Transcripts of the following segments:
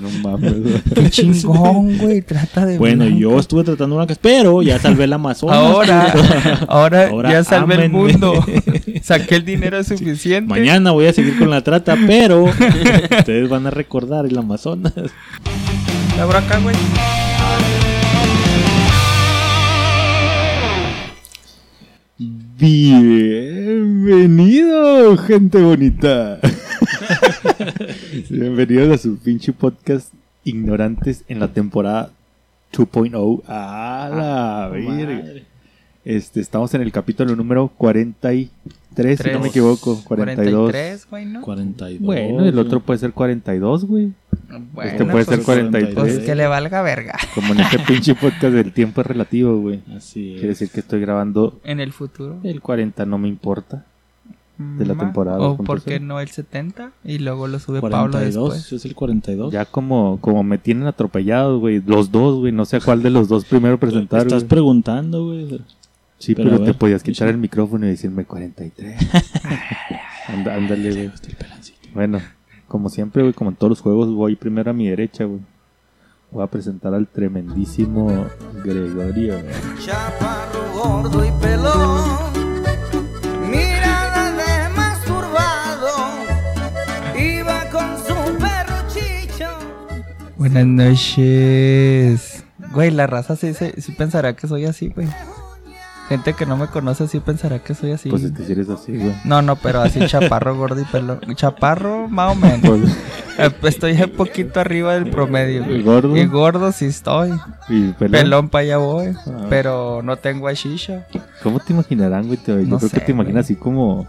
No mames, güey. Qué chingón, güey. Trata de. Bueno, blanca. yo estuve tratando una pero ya salvé el Amazonas. Ahora, ahora, Ahora, ya salvé el mundo. Saqué el dinero suficiente. Mañana voy a seguir con la trata, pero ustedes van a recordar el Amazonas. La acá, güey. Bienvenido, gente bonita. Bienvenidos a su pinche podcast Ignorantes en la temporada 2.0. A la verga. Este, estamos en el capítulo número 43, si no me Tres. equivoco. 42. 43, güey, ¿no? 42. Bueno, el otro puede ser 42, güey. Bueno, este puede ser pues, 43. Pues que le valga verga. Como en este pinche podcast del tiempo es relativo, güey. Así Quiere decir que estoy grabando En el futuro. el 40, no me importa. De la Ma, temporada O 2.0. por qué no el 70 y luego lo sube Pablo 42, después. es el 42. Ya como, como me tienen atropellados, güey. Los dos, güey. No sé a cuál de los dos primero presentar. Estás preguntando, güey. Sí, pero te podías quitar el micrófono y decirme 43. Anda- ándale, güey. El pelancito. Bueno, como siempre, güey, como en todos los juegos, voy primero a mi derecha, güey. Voy a presentar al tremendísimo Gregorio. güey. Chaparro, gordo y pelón. Buenas noches. Güey, la raza sí, sí, sí pensará que soy así, güey. Gente que no me conoce sí pensará que soy así. Pues es que si eres así, güey. No, no, pero así chaparro, gordo y pelón. Chaparro, más o menos. Pues, Eh, Estoy un poquito arriba del promedio. ¿Y gordo? Y gordo sí estoy. y pelón. Pelón para allá voy. Ah. Pero no tengo a shisha. ¿Cómo te imaginarán, güey? Yo No creo sé, que te imaginas güey. así como...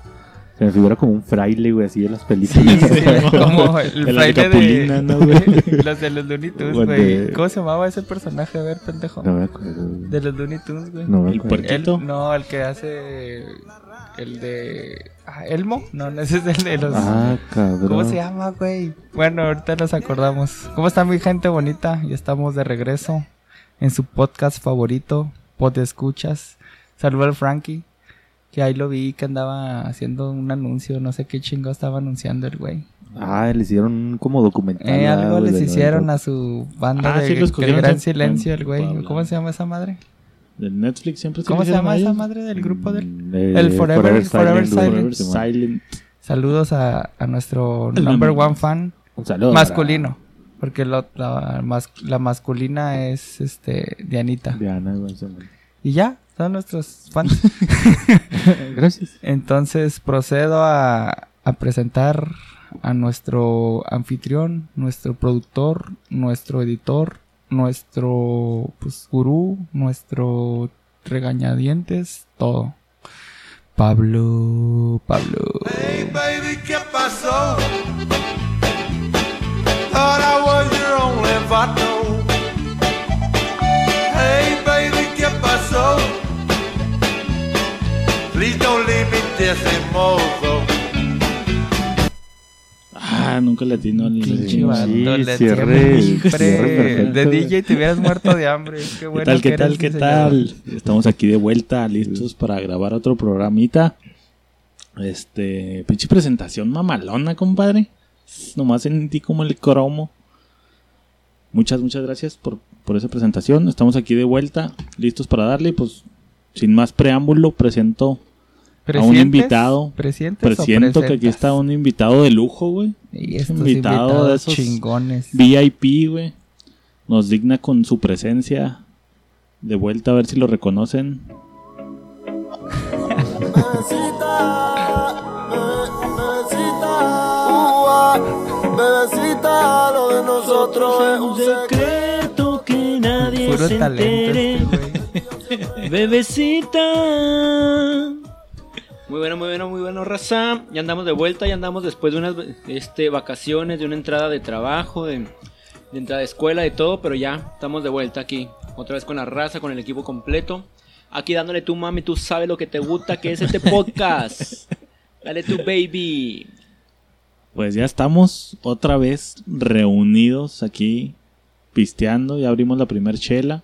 Se me figura como un fraile, güey, así de las películas. como el De la de fraile de... ¿no, güey? los de los Looney Tunes, el güey. de- ¿Cómo se llamaba ese personaje? A ver, pendejo. No me acuerdo, güey. De los Looney Tunes, güey. No me El puerquito. El- no, el que hace. El de. ah, ¿Elmo? No, no ese es el de los. Ah, cabrón. ¿Cómo se llama, güey? Bueno, ahorita nos acordamos. ¿Cómo está mi gente bonita? Ya estamos de regreso en su podcast favorito, Pod Escuchas. Saludo al Frankie, que ahí lo vi que andaba haciendo un anuncio, no sé qué chingo estaba anunciando el güey. Ah, le hicieron un como documental. Eh, algo les de hicieron a su banda Ah, de sí, los El cogieron Gran en- Silencio, el güey. ¿Cómo se llama esa madre? De Netflix siempre ¿Cómo se llama esa madre del grupo del? Mm, eh, El Forever- Forever. Silent. Forever. Silent. Saludos a, a nuestro El number one fan. Un saludo. masculino. Porque lo- la, mas- la masculina es este Dianita. Diana. Y ya, son nuestros fans. Gracias. Entonces procedo a, a presentar a nuestro anfitrión, nuestro productor, nuestro editor, nuestro pues, gurú, nuestro regañadientes, todo. Pablo, Pablo. Hey baby, ¿qué pasó? Mozo. Ah, nunca le atino al Pinche Sí, vato, le cierre- cierre perfecto. De DJ te hubieras muerto de hambre. Qué ¿Qué bueno tal, que qué tal, qué tal? Estamos aquí de vuelta, listos para grabar otro programita. Este, pinche presentación mamalona, compadre. Nomás sentí como el cromo. Muchas, muchas gracias por, por esa presentación. Estamos aquí de vuelta, listos para darle. Pues, sin más preámbulo, presento a un invitado. ¿Presientes o Presiento que aquí está un invitado de lujo, güey. Y estos invitado de esos chingones. VIP, güey. Nos digna con su presencia. De vuelta a ver si lo reconocen. Bebecita, lo de nosotros es un secreto. que nadie Puro se entere. este. Bebecita. Muy bueno, muy bueno, muy bueno, raza. Ya andamos de vuelta, ya andamos después de unas este, vacaciones, de una entrada de trabajo, de, de entrada de escuela, de todo, pero ya estamos de vuelta aquí. Otra vez con la raza, con el equipo completo. Aquí dándole tu mami, tú sabes lo que te gusta, que es este podcast. Dale tu baby. Pues ya estamos otra vez reunidos aquí pisteando. Ya abrimos la primer chela.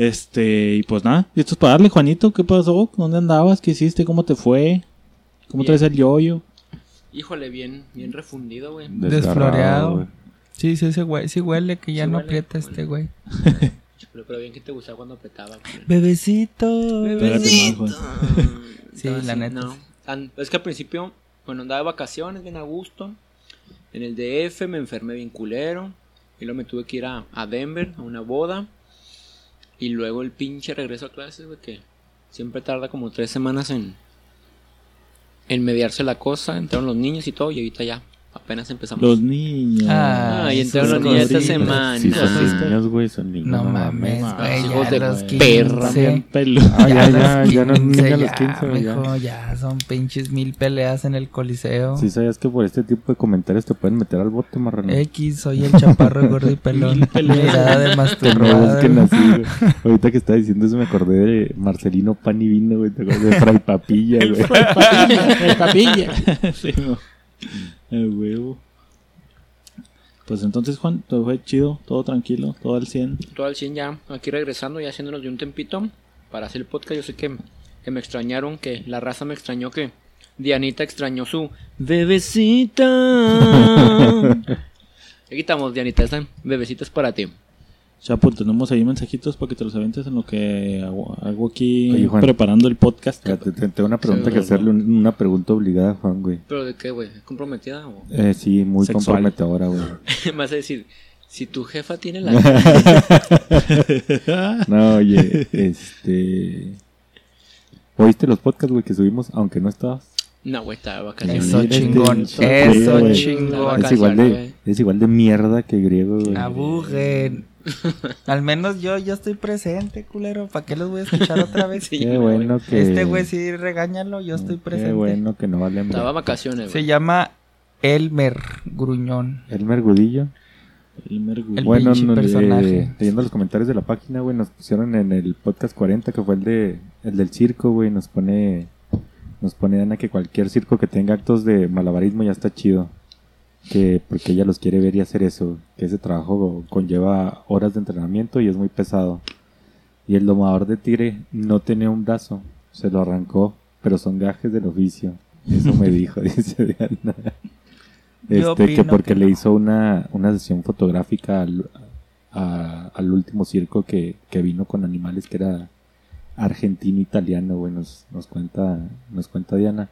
Este, y pues nada, listos para darle, Juanito. ¿Qué pasó? ¿Dónde andabas? ¿Qué hiciste? ¿Cómo te fue? ¿Cómo Bien. traes el yoyo? Híjole, bien, bien refundido, güey. Desfloreado. Sí, sí, ese güey, sí huele que ya Sí no huele. aprieta este güey. Pero, pero bien que te gustaba cuando apretaba. Bebecito. Pégate más, güey. Sí, la neta. no. Es que al principio, bueno, andaba de vacaciones, bien a gusto. En el DF me enfermé bien culero. Y luego me tuve que ir a, a Denver a una boda. Y luego el pinche regreso a clases, güey, que siempre tarda como tres semanas en, en mediarse la cosa. Entraron los niños y todo, y ahorita ya apenas empezamos. Los niños. Ah, Ah, y entraron los niños esta semana. Sí, son niños, güey, son niños. No mames, mames, güey, hijos ya de los perra, 15. Bien pelo. Ah, ya, ya, ya no es 15, niño a los ya, 15, güey, ya. mijo, ya son pinches mil peleas en el coliseo. Sí, sabías que por este tipo de comentarios te pueden meter al bote, marrano. X, soy el chaparro gordo y pelón. Mirada de Que me masturbado. busquen así, güey. Ahorita que estaba diciendo eso me acordé de Marcelino Pan y Vino, güey. Te acuerdas de Fray Papilla, güey. El papilla. Sí, no. El huevo. Pues entonces, Juan, todo fue chido, todo tranquilo, todo al 100. todo al 100 ya, aquí regresando, ya haciéndonos de un tempito para hacer el podcast. Yo sé que, que me extrañaron, que la raza me extrañó, que Dianita extrañó su bebecita. Aquí estamos, Dianita, esta bebecita es para ti. Chapo, tenemos ahí mensajitos para que te los aventes en lo que hago, hago aquí Oye, Juan. preparando el podcast. Te- Tengo una pregunta Sí, que hacerle, un- una pregunta obligada, Juan, güey. ¿Pero de qué, güey? ¿Es ¿Comprometida o...? Eh, sí, muy Sexual. comprometedora, güey. Me vas a decir, si tu jefa tiene la... No, oye, este... ¿Oíste los podcasts, güey, que subimos, aunque no estabas? No, güey, estaba de vacaciones. Eso chingón, este- eso güey. chingón. Es igual, de, es igual de mierda que griego, güey. Abujen. Al menos yo, yo estoy presente, culero. ¿Para qué los voy a escuchar otra vez? Sí, Qué güey. bueno que... Este güey sí, regáñalo, yo estoy presente. Qué bueno que no vale Estaba vacaciones, Se llama Elmer Gruñón. El mergudillo. El mergu- El bueno, eh, personaje. leyendo los comentarios de la página, güey, nos pusieron en el podcast 40, que fue el de el del circo, güey, nos pone nos pone Ana que cualquier circo que tenga actos de malabarismo ya está chido. Que porque ella los quiere ver y hacer eso, que ese trabajo conlleva horas de entrenamiento y es muy pesado. Y el domador de tigre no tenía un brazo, se lo arrancó, pero son gajes del oficio. Eso me dijo, dice Diana. Este, que porque que le hizo una, una sesión fotográfica al, a- al último circo que, que vino con animales que era argentino-italiano, nos, nos cuenta, nos cuenta Diana.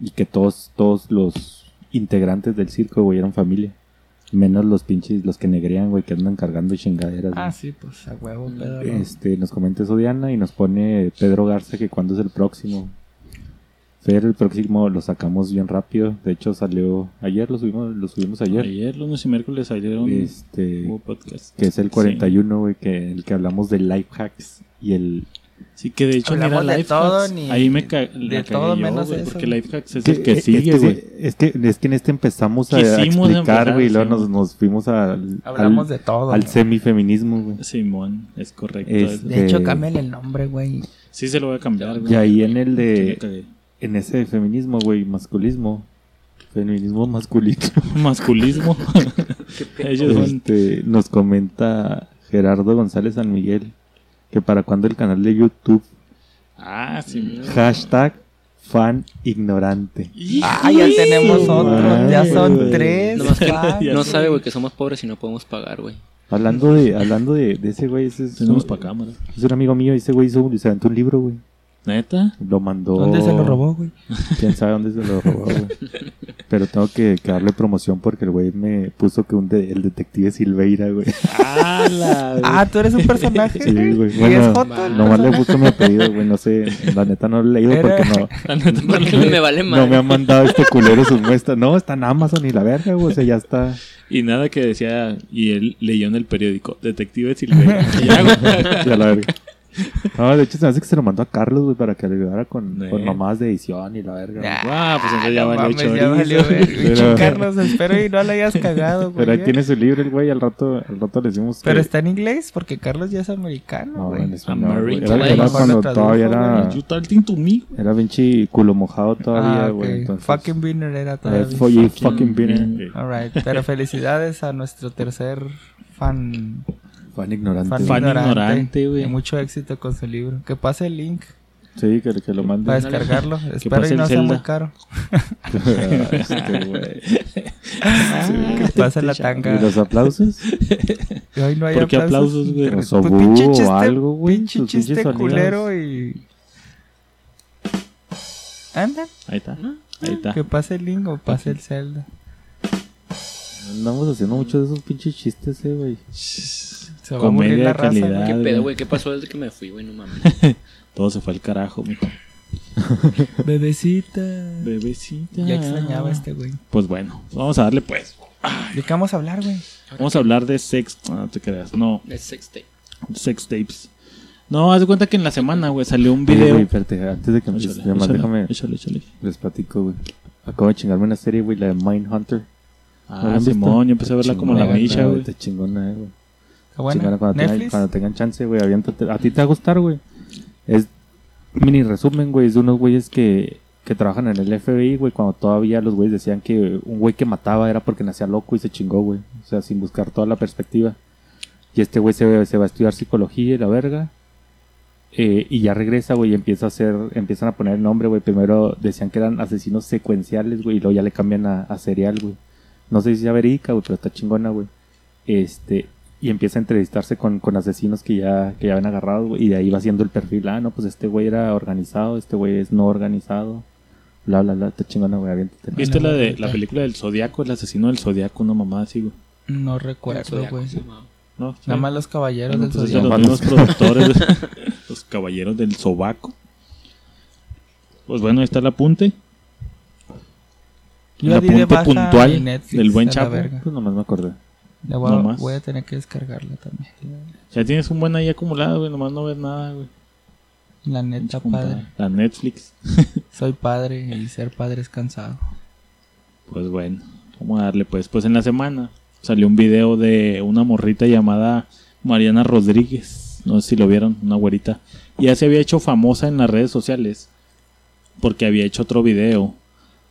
Y que todos, todos los integrantes del circo, güey, eran familia. Menos los pinches, los que negrean, güey, que andan cargando chingaderas. Ah, güey. sí, pues a huevo, pedo. Este, nos comenta eso Diana y nos pone Pedro Garza que cuándo es el próximo. Fer, el próximo lo sacamos bien rápido. De hecho salió ayer, lo subimos, lo subimos ayer. Ayer, lunes y miércoles salieron Este, hubo podcast. que es el 41, güey, que el que hablamos de life hacks y el Sí, que de hecho, Hablamos mira, de Life todo, Hacks, ni- ahí me ca de todo yo, menos güey, eso. Porque Life Hacks es que- el que es, sigue, güey. sí, es que es que en este empezamos a, a Quisimos explicar, güey, y luego nos, nos fuimos al, Hablamos al, de todo. al ¿no? semifeminismo, güey. Simón, es correcto. Es- eso. De hecho, cámbiale el nombre, güey. Sí se lo voy a cambiar, güey. Y ahí en el de en ese feminismo, güey, masculismo, feminismo masculino. Masculismo. Ellos son Este, nos comenta Gerardo González San Miguel que para cuando el canal de YouTube Ah, sí. hashtag fan ignorante. Ah, ya tenemos otros. Ya son tres. Que no sabe, güey, que somos pobres y no podemos pagar, güey. Hablando de hablando de, de ese güey, ese es, Tenemos un, para cámara. es un amigo mío, ese güey hizo un, se aventó un libro, güey. ¿Neta? Lo mandó. ¿Dónde se lo robó, güey? Quién sabe dónde se lo robó, güey. Pero tengo que, que darle promoción porque el güey me puso que un de- el detective Silveira, güey. Ah, la Ah, tú eres un personaje. Sí, güey. ¿Y Bueno, es Joto el Nomás le puso mi apellido, güey. No sé, la neta no lo he leído Era- porque no, La neta, no Porque le- me vale no mal. me ha mandado este culero sus muestras. No, está en Amazon y la verga, güey. O sea, ya está. Y nada que decía, y él leyó en el periódico, Detective Silveira. Ya, güey. Ya la verga. No, de hecho se me hace que se lo mandó a Carlos, güey, para que le ayudara con, Eh. con mamadas de edición y la verga. güey. Ah, pues entonces ya valió chorizo. valió, güey. Pero- Carlos, espero y no lo hayas cagado, güey. Pero ahí tiene su libro el güey, al rato, al rato le decimos Pero que... está en inglés porque Carlos ya es americano, No, güey. en español, güey. American. Era, era cuando tradujo, todavía güey. era... You talking to me? Era pinche culo mojado todavía, ah, güey. ok. entonces- Fucking Binner era Eh, todavía. fue- y fucking bien. Alright, pero felicidades a nuestro tercer fan, Fan ignorante. fan. Fan ignorante. güey. Y mucho éxito con su libro. Que pase el link. Sí, que, que lo mande. para descargarlo. Espero pase y no sea muy caro. Este que pase la ¿Y tanga. los aplausos? Y hoy no hay ¿Por qué aplausos, güey? Pues, pinche o chiste, algo, güey, pinche chiste sonidos. culero y... Anda, Ahí está. Ahí está. que pase el Link o pase el Zelda. Andamos haciendo muchos de esos pinches chistes, eh, güey. Se va a Comedia morir de la raza. calidad. ¿Qué pedo, güey? ¿Qué pasó desde que me fui, güey? No mames. Todo se fue al carajo, mijo. Bebecita. Bebecita. Ya extrañaba a este güey. Pues bueno, vamos a darle pues. ¿De qué vamos a hablar, güey? Vamos a hablar de sex. No, no te creas. No, Es sextape. sex tapes. No, haz de cuenta que en la semana, güey, salió un Oye, video. güey, espérate, antes de que más échale, déjame, échale, échale. les platico, güey. Acabo de chingarme una serie, güey, la de Mindhunter. ¿No la Ah? Simón, yo empecé a verla como la micha, güey. Está chingona, eh, güey. Está cuando, tengan, Netflix. cuando tengan chance, güey, aviéntate. A ti te va a gustar, güey. Es mini resumen, güey, es de unos güeyes que, que trabajan en el FBI, güey, cuando todavía los güeyes decían que un güey que mataba era porque nacía loco y se chingó, güey. O sea, sin buscar toda la perspectiva. Y este güey se, se va a estudiar psicología y la verga. Eh, y ya regresa, güey, y empieza a hacer, empiezan a poner el nombre, güey. Primero decían que eran asesinos secuenciales, güey, y luego ya le cambian a, a serial, güey. No sé si sea verídica, güey, pero está chingona, güey. Este, y empieza a entrevistarse con, con asesinos que ya, que ya habían agarrado, güey, y de ahí va haciendo el perfil. Ah, no, pues este güey era organizado, este güey es no organizado. Bla, bla, bla, está chingona, güey, aviéntate. ¿Viste la de la película del Zodiaco, el asesino del Zodiaco, una mamá así, güey? No recuerdo, güey. ¿No? Nada más los caballeros Bueno, del pues Zodiaco. los mismos productores, los caballeros del sobaco. Pues bueno, ahí está el apunte. Yo el apunte baja puntual Netflix del buen Chapo. Pues nomás me acordé. Voy, voy a tener que descargarla también. Ya tienes un buen ahí acumulado, güey, nomás no ves nada, güey. La neta, padre. La Netflix. Soy padre y ser padre es cansado. Pues bueno, vamos a darle pues. Pues en la semana salió un video de una morrita llamada Mariana Rodríguez. No sé si lo vieron, una güerita. Ya se había hecho famosa en las redes sociales. Porque había hecho otro video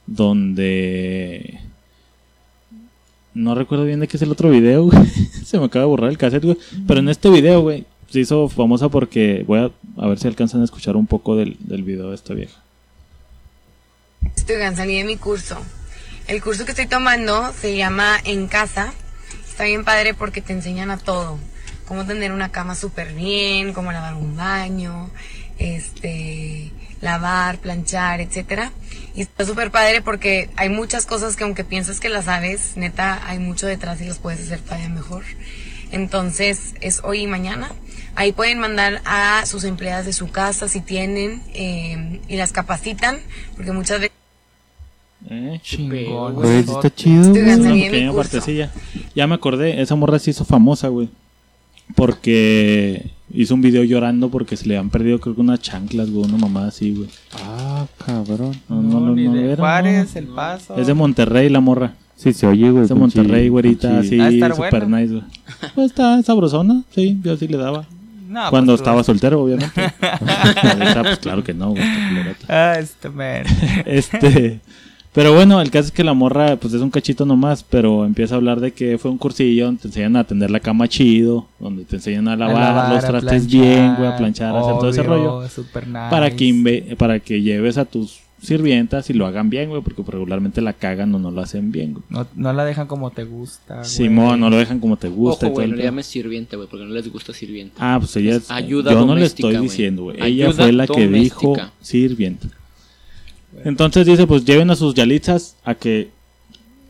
donde... No recuerdo bien de qué es el otro video, güey. Se me acaba de borrar el cassette, güey. Pero en este video, güey, se hizo famosa porque... Voy a, a ver si alcanzan a escuchar un poco del, del video de esta vieja. Oigan, salí de mi curso. El curso que estoy tomando se llama En Casa. Está bien padre porque te enseñan a todo. Cómo tener una cama súper bien, cómo lavar un baño, este, lavar, planchar, etcétera. Y está súper padre porque hay muchas cosas que aunque piensas que las sabes, neta, hay mucho detrás y las puedes hacer todavía mejor. Entonces, es hoy y mañana. Ahí pueden mandar a sus empleadas de su casa si tienen eh, y las capacitan, porque muchas veces Eh, Chingón. güey. Está chido, una pequeña partecilla. Ya me acordé, esa morra se hizo famosa, güey. Porque hizo un video llorando porque se le han perdido, creo que unas chanclas, güey, una mamada así, güey. Ah, cabrón. No, no, no, ni no, de era, Juárez, no. El Paso. Es de Monterrey, la morra. Sí, se oye, güey. Es de Monterrey, güerita, así, estar super buena. nice, güey. Pues está sabrosona, sí, yo sí le daba. No, Cuando pues, estaba soltero, obviamente. Ahorita, pues claro que no, güey. Ah, este man. Este. Pero bueno, el caso es que la morra, pues es un cachito nomás, pero empieza a hablar de que fue un cursillo donde te enseñan a atender la cama chido, donde te enseñan a lavar, lavar, los a trastes planchar, bien, güey, a planchar, a hacer todo ese rollo. super nice. Para que, inve- para que lleves a tus sirvientas y lo hagan bien, güey, porque regularmente la cagan o no lo hacen bien, güey. No, no la dejan como te gusta. güey. Simón, no lo dejan como te gusta. Ojo, güey, no le llames sirviente, güey, porque no les gusta sirviente. Ah, pues ella es. Ayuda yo no le estoy diciendo, güey. Ella fue la que dijo doméstica. Entonces dice, pues lleven a sus yalitzas a que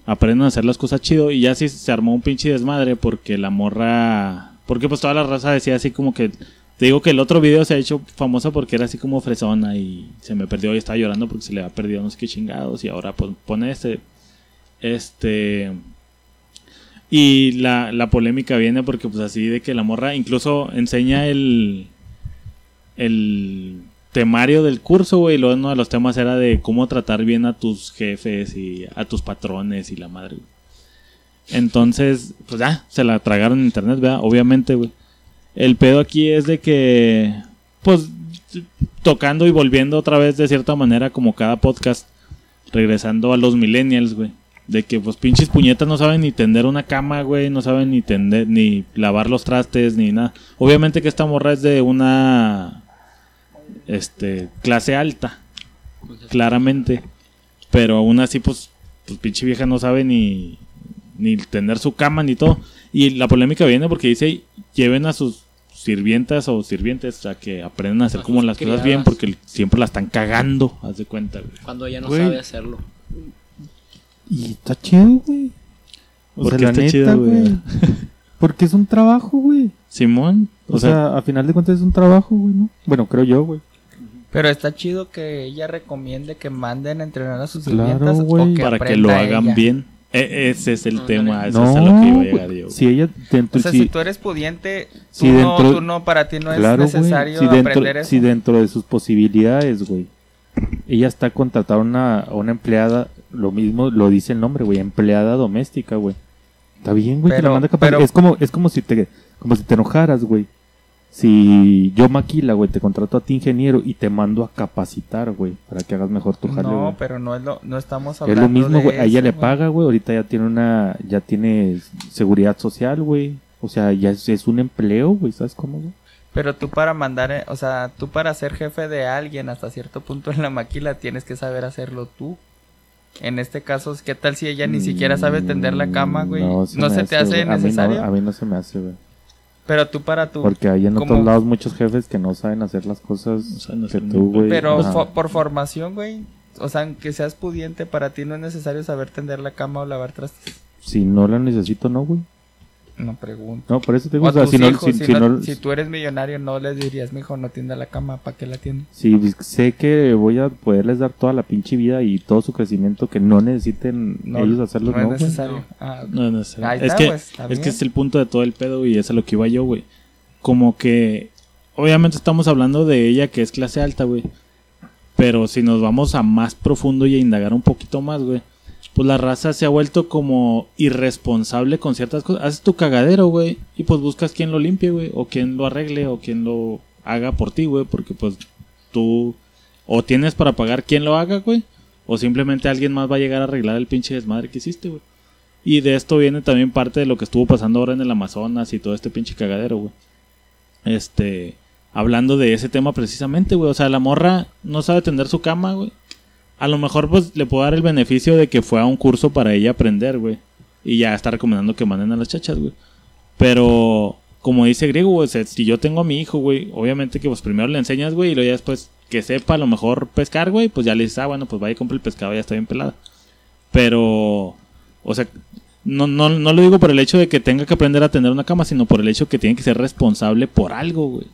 aprendan a hacer las cosas chido. Y ya sí se armó un pinche desmadre porque la morra. Porque pues toda la raza decía así como que. Te digo que el otro video se ha hecho famosa porque era así como fresona y se me perdió y estaba llorando porque se le había perdido no sé qué chingados. Y ahora pues pone este. Este. Y la, la polémica viene porque pues así de que la morra incluso enseña el el temario del curso, güey, y luego uno de los temas era de cómo tratar bien a tus jefes y a tus patrones y la madre. Entonces, pues ya, se la tragaron en internet, ¿verdad? Obviamente, güey. El pedo aquí es de que, pues, tocando y volviendo otra vez de cierta manera como cada podcast, regresando a los millennials, güey. De que pues pinches puñetas no saben ni tender una cama, güey, no saben ni tender, ni lavar los trastes, ni nada. Obviamente que esta morra es de una este, clase alta, claramente. Pero aún así, pues, pues pinche vieja no sabe ni, ni tener su cama ni todo. Y la polémica viene porque dice, lleven a sus sirvientas o sirvientes a que aprendan a hacer A como las cosas bien porque siempre la están cagando, haz de cuenta, güey. Cuando ella no Güey. sabe hacerlo. Y está chido, güey. O ¿Por sea, la está neta, chido, güey? güey. Porque es un trabajo, güey. Simón, O, sea, a final de cuentas es un trabajo, güey, ¿no? Bueno, creo yo, güey. Pero está chido que ella recomiende que manden a entrenar a sus Claro, sirvientas güey. o que para que lo hagan ella. bien. E- ese es el tema, eso no, es a lo que iba a llegar güey. yo. Si ella dentro, O sea, si, si tú eres pudiente, tú, si no, dentro- tú no, para ti no es claro, necesario si dentro, aprender eso. si dentro de sus posibilidades, güey, ella está contratada a una, una empleada, lo mismo lo dice el nombre, güey, empleada doméstica, güey. Está bien, güey, que Pero- la manda pero- Es como, es como si te, como si te enojaras, güey. Si yo maquila, güey, te contrato a ti ingeniero y te mando a capacitar, güey, para que hagas mejor tu jale, no, pero no es lo, no estamos Es hablando lo mismo, güey. A ella le paga, güey. Ahorita ya tiene una, ya tiene seguridad social, güey. O sea, ya es, es un empleo, güey. ¿Sabes cómo, güey? Pero tú para mandar, eh, o sea, tú para ser jefe de alguien hasta cierto punto en la maquila tienes que saber hacerlo tú. En este caso, ¿qué tal si ella ni siquiera sabe tender la cama, güey? No, se, me te hace güey. A mí necesario. no, a mí no se me hace, güey. Pero tú para tu... Porque hay en como- otros lados muchos jefes que no saben hacer las cosas No saben que tú, güey. Pero fo- por formación, güey. O sea, aunque seas pudiente, para ti no es necesario saber tender la cama o lavar trastes. Si no la necesito, no, güey. No pregunto. No, por eso te O digo, a o sea, tus si no, hijos, si, si, si no- no- si tú eres millonario, no les dirías, mijo, no tienda la cama, ¿para qué la tiene? si sé que voy a poderles dar toda la pinche vida y todo su crecimiento que no necesiten No, ellos hacerlo, no no, es necesario. Ah, No, no sé. Ahí es está, que, pues, es que es el punto de todo el pedo y es a lo que iba yo, güey. Como que, obviamente estamos hablando de ella que es clase alta, güey. Pero si nos vamos a más profundo y a indagar un poquito más, güey. Pues la raza se ha vuelto como irresponsable con ciertas cosas. Haces tu cagadero, güey. Y pues buscas quien lo limpie, güey. O quien lo arregle. O quien lo haga por ti, güey. Porque pues tú o tienes para pagar quien lo haga, güey. O simplemente alguien más va a llegar a arreglar el pinche desmadre que hiciste, güey. Y de esto viene también parte de lo que estuvo pasando ahora en el Amazonas y todo este pinche cagadero, güey. Este, hablando de ese tema precisamente, güey. O sea, la morra no sabe tender su cama, güey. A lo mejor, pues, le puedo dar el beneficio de que fue a un curso para ella aprender, güey. Y ya está recomendando que manden a las chachas, güey. Pero, como dice Griego, güey, si yo tengo a mi hijo, güey, obviamente que pues primero le enseñas, güey, y luego ya después que sepa a lo mejor pescar, güey, pues ya le dices, ah, bueno, pues vaya y compra el pescado, ya está bien pelada. Pero, o sea, no, no, no lo digo por el hecho de que tenga que aprender a tener una cama, sino por el hecho que tiene que ser responsable por algo, güey.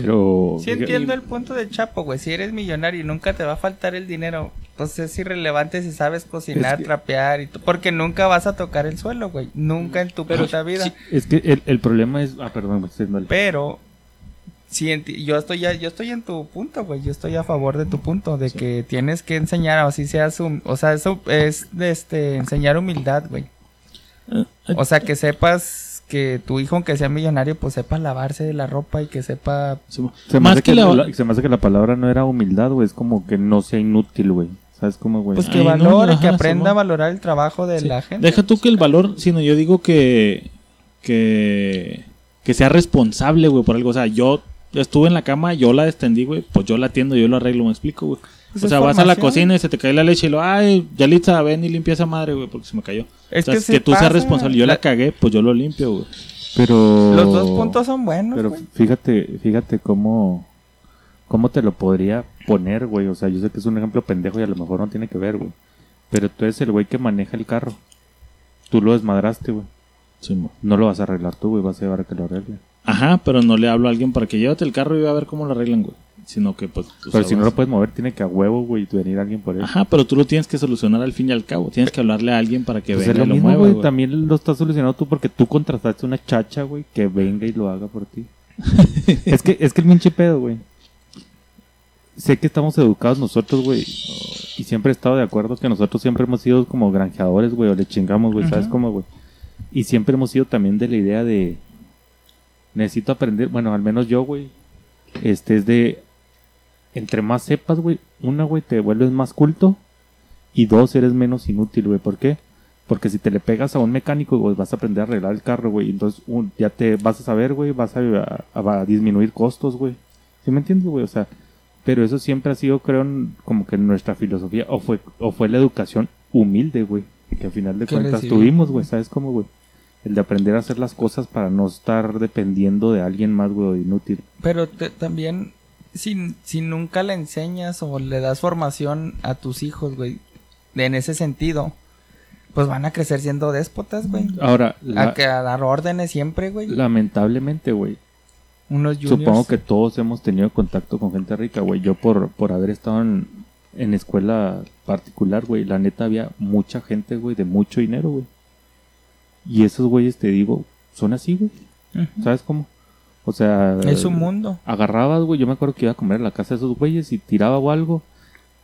Pero. Sí entiendo el punto del Chapo, güey. Si eres millonario y nunca te va a faltar el dinero, pues es irrelevante si sabes cocinar, Es que- trapear y todo. Porque nunca vas a tocar el suelo, güey. Nunca en tu Pero puta vida. sí, Es que el, el problema es. Ah, perdón, me estoy dando el- Pero sí, enti- yo estoy ya, yo estoy en tu punto, güey. Yo estoy a favor de tu punto de que tienes que enseñar, o así seas, hum- o sea, eso es de este enseñar humildad, güey. O sea, que sepas que tu hijo, aunque sea millonario, pues sepa lavarse la ropa y que sepa Se me, Más hace que que la- la, se me hace que la palabra no era humildad, güey. Es como que no sea inútil, güey. ¿Sabes cómo, güey? Pues que Ay, no, valore, ajá, que aprenda a valorar el trabajo de Sí. la gente. Deja tú que el valor, sino yo digo que que que sea responsable, güey, por algo. O sea, yo estuve en la cama, yo la extendí, güey, pues yo la atiendo, yo lo arreglo, me explico, güey. Pues o sea, vas a la cocina y se te cae la leche y lo, ay, Yalitza, ven y limpia esa madre, güey, porque se me cayó. Es o sea, que sí tú pasa. seas responsable. Yo la, La- cagué, pues yo lo limpio, güey. Pero. Los dos puntos son buenos, Pero güey. fíjate, fíjate cómo. ¿Cómo te lo podría poner, güey? O sea, yo sé que es un ejemplo pendejo y a lo mejor no tiene que ver, güey. Pero tú eres el güey que maneja el carro. Tú lo desmadraste, güey. No lo vas a arreglar tú, güey. Vas a llevar a que lo arregle. Ajá, pero no le hablo a alguien para que llévate el carro y ve a ver cómo lo arreglan, güey. Sino que, pues. Pero si no lo puedes mover, tiene que a huevo, güey, venir alguien por él. Ajá, pero tú lo tienes que solucionar al fin y al cabo. Tienes que hablarle a alguien para que Pues venga lo y lo mismo, mueva, güey. También lo estás solucionando tú porque tú contrataste una chacha, güey, que venga y lo haga por ti. es que es que el pinche pedo, güey. Sé que estamos educados nosotros, güey. Y siempre he estado de acuerdo que nosotros siempre hemos sido como granjeadores, güey, o le chingamos, güey, ¿sabes cómo, güey? Y siempre hemos sido también de la idea de necesito aprender, bueno, al menos yo, güey, este es de entre más sepas, güey, una, güey, te vuelves más culto y dos, eres menos inútil, güey. ¿Por qué? Porque si te le pegas a un mecánico, güey, vas a aprender a arreglar el carro, güey. Entonces, un- ya te vas a saber, güey, vas a, a- a disminuir costos, güey. ¿Sí me entiendes, güey? O sea, Pero eso siempre ha sido, creo, como que nuestra filosofía, o fue, o fue la educación humilde, güey, que al final de cuentas tuvimos, güey, ¿sabes cómo, güey? El de aprender a hacer las cosas para no estar dependiendo de alguien más, güey, inútil. Pero te- también, si, si nunca le enseñas o le das formación a tus hijos, güey, en ese sentido, pues van a crecer siendo déspotas, güey. Ahora, la- A, que a dar órdenes siempre, güey. lamentablemente, güey, Unos juniors. Supongo que todos hemos tenido contacto con gente rica, güey. Yo por, por haber estado en, en escuela particular, güey, la neta había mucha gente, güey, de mucho dinero, güey. Y esos güeyes, te digo, son así, güey. ¿Sabes cómo? O sea... Es un mundo. Agarrabas, güey, yo me acuerdo que iba a comer a la casa de esos güeyes y tiraba o algo.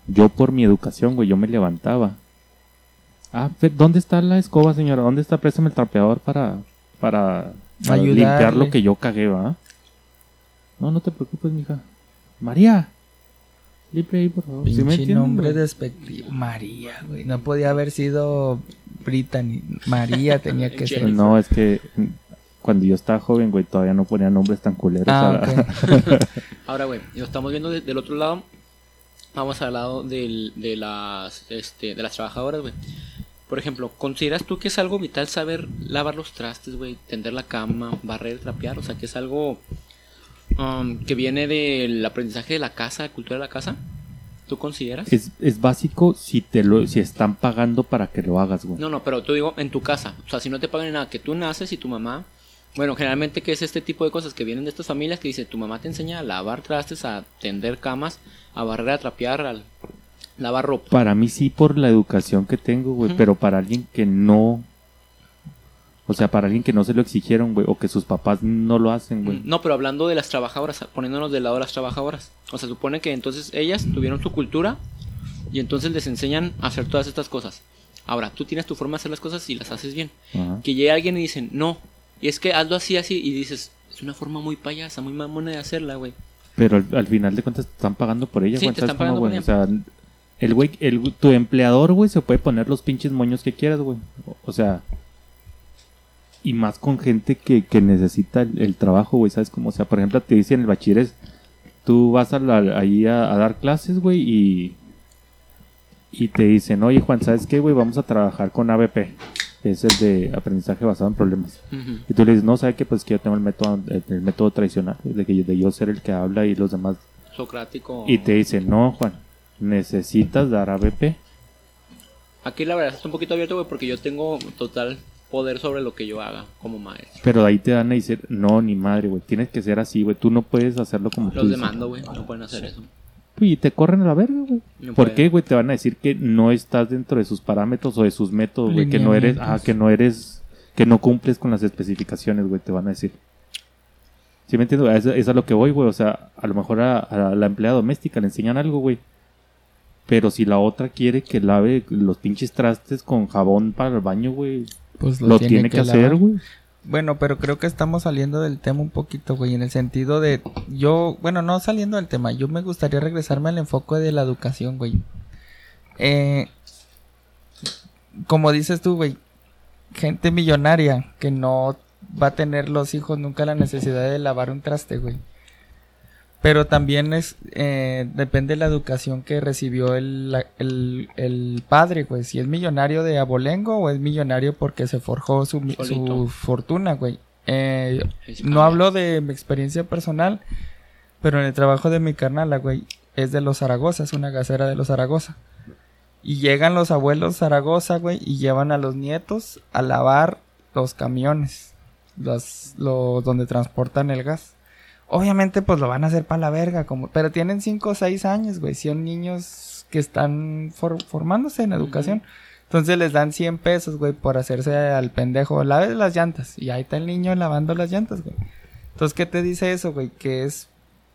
Yo por mi educación, güey, yo me levantaba. Ah, ¿dónde está la escoba, señora? ¿Dónde está? Préstame el trapeador para, para, limpiar lo que yo cagué, ¿va? No, no te preocupes, mija. María, limpia ahí, por favor. ¿Sí me Pinche entiendes, nombre güey? despectivo. María, güey. No podía haber sido Brittany. María tenía que ser. No, es que cuando yo estaba joven, güey, todavía no ponía nombres tan culeros. Ah, a la- ok. Ahora, güey, lo estamos viendo de- del otro lado. Vamos al lado del- de, las, este, de las trabajadoras, güey. Por ejemplo, ¿consideras tú que es algo vital saber lavar los trastes, güey? Tender la cama, barrer, trapear. O sea, que es algo um, que viene del aprendizaje de la casa, de cultura de la casa. ¿Tú consideras? es, es básico si te lo si están pagando para que lo hagas, güey. No, no, pero tú digo en tu casa. O sea, si no te pagan nada, que tú naces y tu mamá. Bueno, generalmente que es este tipo de cosas que vienen de estas familias que dice tu mamá te enseña a lavar trastes, a tender camas, a barrer, a trapear, a lavar ropa. Para mí sí por la educación que tengo, güey, pero para alguien que no... O sea, para alguien que no se lo exigieron, güey, o que sus papás no lo hacen, güey. No, pero hablando de las trabajadoras, poniéndonos del lado de las trabajadoras. O sea, supone que entonces ellas tuvieron su cultura y entonces les enseñan a hacer todas estas cosas. Ahora, tú tienes tu forma de hacer las cosas y las haces bien. Ajá. Que llegue alguien y dicen, no, y es que hazlo así, así, y dices, es una forma muy payasa, muy mamona de hacerla, güey. Pero al, al final de cuentas te están pagando por ella, Sí, güey. te ¿sabes están pagando cómo, por güey? O sea, el güey, el, tu empleador, güey, se puede poner los pinches moños que quieras, güey. O, o sea... Y más con gente que, que necesita el, el trabajo, güey, ¿sabes cómo? O sea, por ejemplo, te dicen el bachilleres, tú vas a la- ahí a, a dar clases, güey, y... Y te dicen, oye, Juan, ¿sabes qué, güey? Vamos a trabajar con ABP. Que Es el de aprendizaje basado en problemas. Y tú le dices, no, ¿sabes qué? Pues que yo tengo el método, el, método tradicional, de, que, de yo ser el que habla y los demás. Socrático. Y te dicen, no, Juan, necesitas dar ABP. Aquí la verdad está un poquito abierto, güey, porque yo tengo total poder sobre lo que yo haga como maestro. Pero ahí te dan a decir, no, ni madre, güey, tienes que ser así, güey. Tú no puedes hacerlo como tú Los dices. demando, güey, no pueden hacer eso. Y te corren a la verga, güey. No ¿Por qué, güey? Te van a decir que no estás dentro de sus parámetros o de sus métodos, güey. Que no eres, ah, que no eres, que no cumples con las especificaciones, güey. Te van a decir. ¿Sí me entiendo? Es, es a lo que voy, güey. O sea, a lo mejor a, a la empleada doméstica le enseñan algo, güey. Pero si la otra quiere que lave los pinches trastes con jabón para el baño, güey, Pues lo, tiene, que, hacer, güey. Bueno, pero creo que estamos saliendo del tema un poquito, güey, en el sentido de yo, bueno, no saliendo del tema, yo me gustaría regresarme al enfoque de la educación, güey. Eh, como dices tú, güey, gente millonaria que no va a tener los hijos nunca la necesidad de lavar un traste, güey. Pero también es, eh, depende de la educación que recibió el, la- el, el padre, güey. Si es millonario de abolengo o es millonario porque se forjó su, su fortuna, güey. Eh, no hablo de mi experiencia personal, pero en el trabajo de mi carnala, güey, es de los Zaragoza, es una gasera de los Zaragoza. Y llegan los abuelos Zaragoza, güey, y llevan a los nietos a lavar los camiones, los, los donde transportan el gas. Obviamente, pues lo van a hacer para la verga, como, pero tienen 5 o 6 años, güey. Son niños que están for- formándose en educación. Entonces les dan 100 pesos, güey, por hacerse al pendejo. Lave las llantas. Y ahí está el niño lavando las llantas, güey. Entonces, ¿qué te dice eso, güey? Que es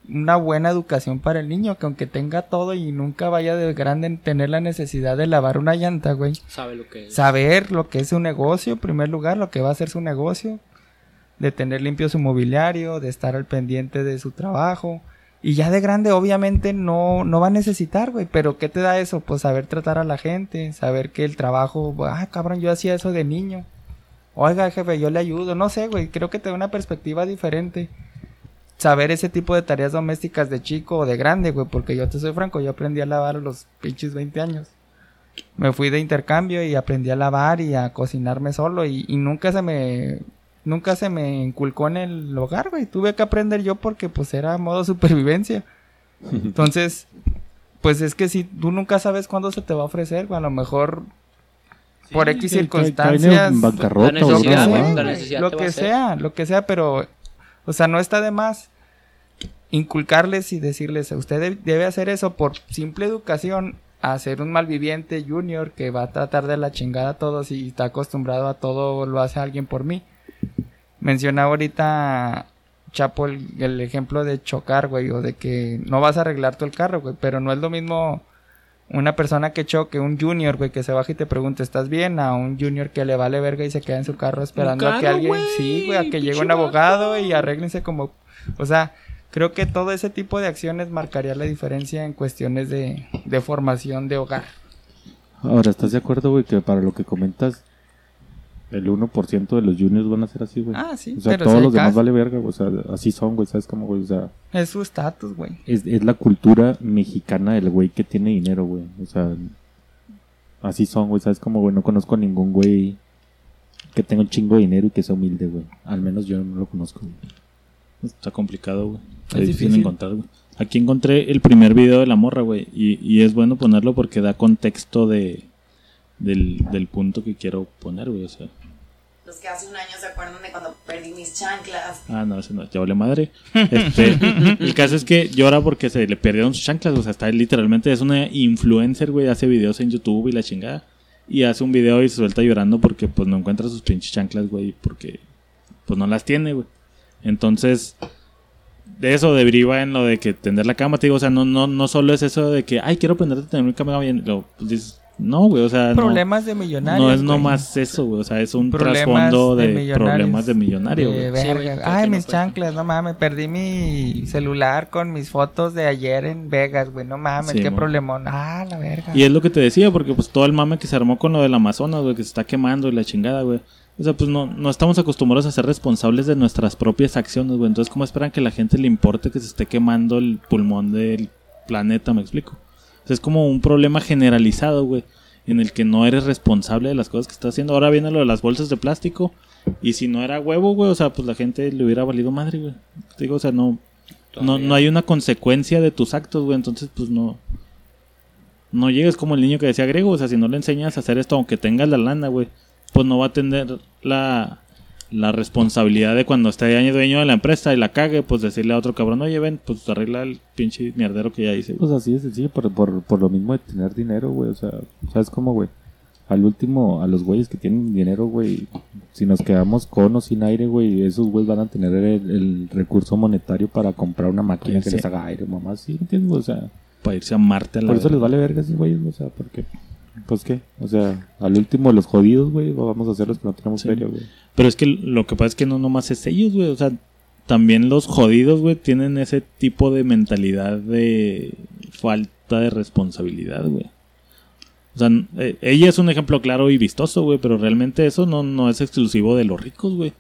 una buena educación para el niño, que aunque tenga todo y nunca vaya de grande en tener la necesidad de lavar una llanta, güey. Sabe lo que es. Saber lo que es un negocio, en primer lugar, lo que va a ser su negocio, de tener limpio su mobiliario, de estar al pendiente de su trabajo. Y ya de grande, obviamente, no, no va a necesitar, güey. Pero ¿qué te da eso? Pues saber tratar a la gente, saber que el trabajo, ah, cabrón, yo hacía eso de niño. Oiga, jefe, yo le ayudo. No sé, güey, creo que te da una perspectiva diferente. saber ese tipo de tareas domésticas de chico o de grande, güey, porque yo te soy franco, yo aprendí a lavar a los pinches 20 años. Me fui de intercambio y aprendí a lavar y a cocinarme solo y, y nunca se me nunca se me inculcó en el hogar, güey. Tuve que aprender yo porque pues era modo supervivencia. Entonces, pues es que si tú nunca sabes cuándo se te va a ofrecer, güey, a lo mejor por X circunstancias bancarrota La necesidad, la necesidad lo te va a que hacer. sea, lo que sea, pero, o sea, no está de más inculcarles y decirles, usted de- debe hacer eso por simple educación, a ser un malviviente junior que va a tratar de la chingada a todos y está acostumbrado a todo, lo hace alguien por mí. Mencionaba ahorita Chapo el, el ejemplo de chocar, güey, o de que no vas a arreglar todo el carro, güey, pero no es lo mismo una persona que choque, un junior, güey, que se baja y te pregunta, ¿estás bien? A un junior que le vale verga y se queda en su carro esperando a que alguien, sí, güey, a que llegue un abogado y arréglense como, o sea, creo que todo ese tipo de acciones marcaría la diferencia en cuestiones de, de formación de hogar. Ahora, ¿estás de acuerdo, güey, que para lo que comentas, el 1% de los juniors van a ser así, güey? Ah, sí, o sea, pero todos los demás vale verga, güey. O sea, así son, güey, ¿sabes cómo, güey? O sea, Es su estatus, güey. es, es la cultura mexicana del güey que tiene dinero, güey. O sea, así son, güey, ¿sabes cómo, güey? No conozco a ningún güey que tenga un chingo de dinero y que sea humilde, güey. Al menos yo no lo conozco, güey. Está complicado, güey. Está Es difícil, difícil. encontrar, güey. Aquí encontré el primer video de la morra, güey. Y, y es bueno ponerlo porque da contexto de del, del punto que quiero poner, güey. O sea, Los que hace un año se acuerdan de cuando perdí mis chanclas. ah, no, ese no, ya vale madre. Este, el caso es que llora porque se le perdieron sus chanclas. O sea, está literalmente, es una influencer, güey. Hace videos en YouTube y la chingada. Y hace un video y se suelta llorando porque, pues, no encuentra sus pinches chanclas, güey. Porque, pues, no las tiene, güey. Entonces, de eso deriva en lo de que tender la cama, te digo, o sea, no, no, no solo es eso de que, ay, quiero aprender a tener mi cama bien, lo, pues dices, no, güey, o sea, no, Problemas de millonarios. no es güey. nomás eso, güey, o sea, es un Problemas trasfondo de problemas de millonario, De güey. Sí, güey, Ay, no mis chanclas, no mames, perdí mi celular con mis fotos de ayer en Vegas, güey, no mames, Sí, qué problemón. Ah, la verga. Y es lo que te decía, porque pues todo el mame que se armó con lo del Amazonas, güey, que se está quemando y la chingada, güey. O sea, pues no, no estamos acostumbrados a ser responsables de nuestras propias acciones, güey. Entonces, ¿cómo esperan que la gente le importe que se esté quemando el pulmón del planeta? ¿Me explico? O sea, es como un problema generalizado, güey, en el que no eres responsable de las cosas que estás haciendo. Ahora viene lo de las bolsas de plástico. Y si no era huevo, güey, o sea, pues la gente le hubiera valido madre, güey. Te digo, o sea, no, no, no hay una consecuencia de tus actos, güey. Entonces, pues no. No llegues como el niño que decía griego. O sea, si no le enseñas a hacer esto, aunque tengas la lana, güey, pues no va a tener la, la responsabilidad de cuando esté año dueño de la empresa y la cague, pues decirle a otro cabrón, oye, ven, pues arregla el pinche mierdero que ya hice. güey". Pues así de sencillo, por, por, por lo mismo de tener dinero, güey. O sea, ¿sabes cómo, güey? Al último, a los güeyes que tienen dinero, güey, si nos quedamos con o sin aire, güey, esos güeyes van a tener el, el recurso monetario para comprar una máquina Pues que les haga aire, mamá. ¿Sí entiendes? O sea, Para irse a Marte a la por eso les vale verga esos güeyes, o sea, porque, pues qué, o sea, al último los jodidos, güey, vamos a ser los que no tenemos Sí. feria, güey. Pero es que lo que pasa es que no nomás es ellos, güey. O sea, también los jodidos, güey, tienen ese tipo de mentalidad de falta de responsabilidad, güey. O sea, eh, ella es un ejemplo claro y vistoso, güey, pero realmente eso no, no es exclusivo de los ricos, güey.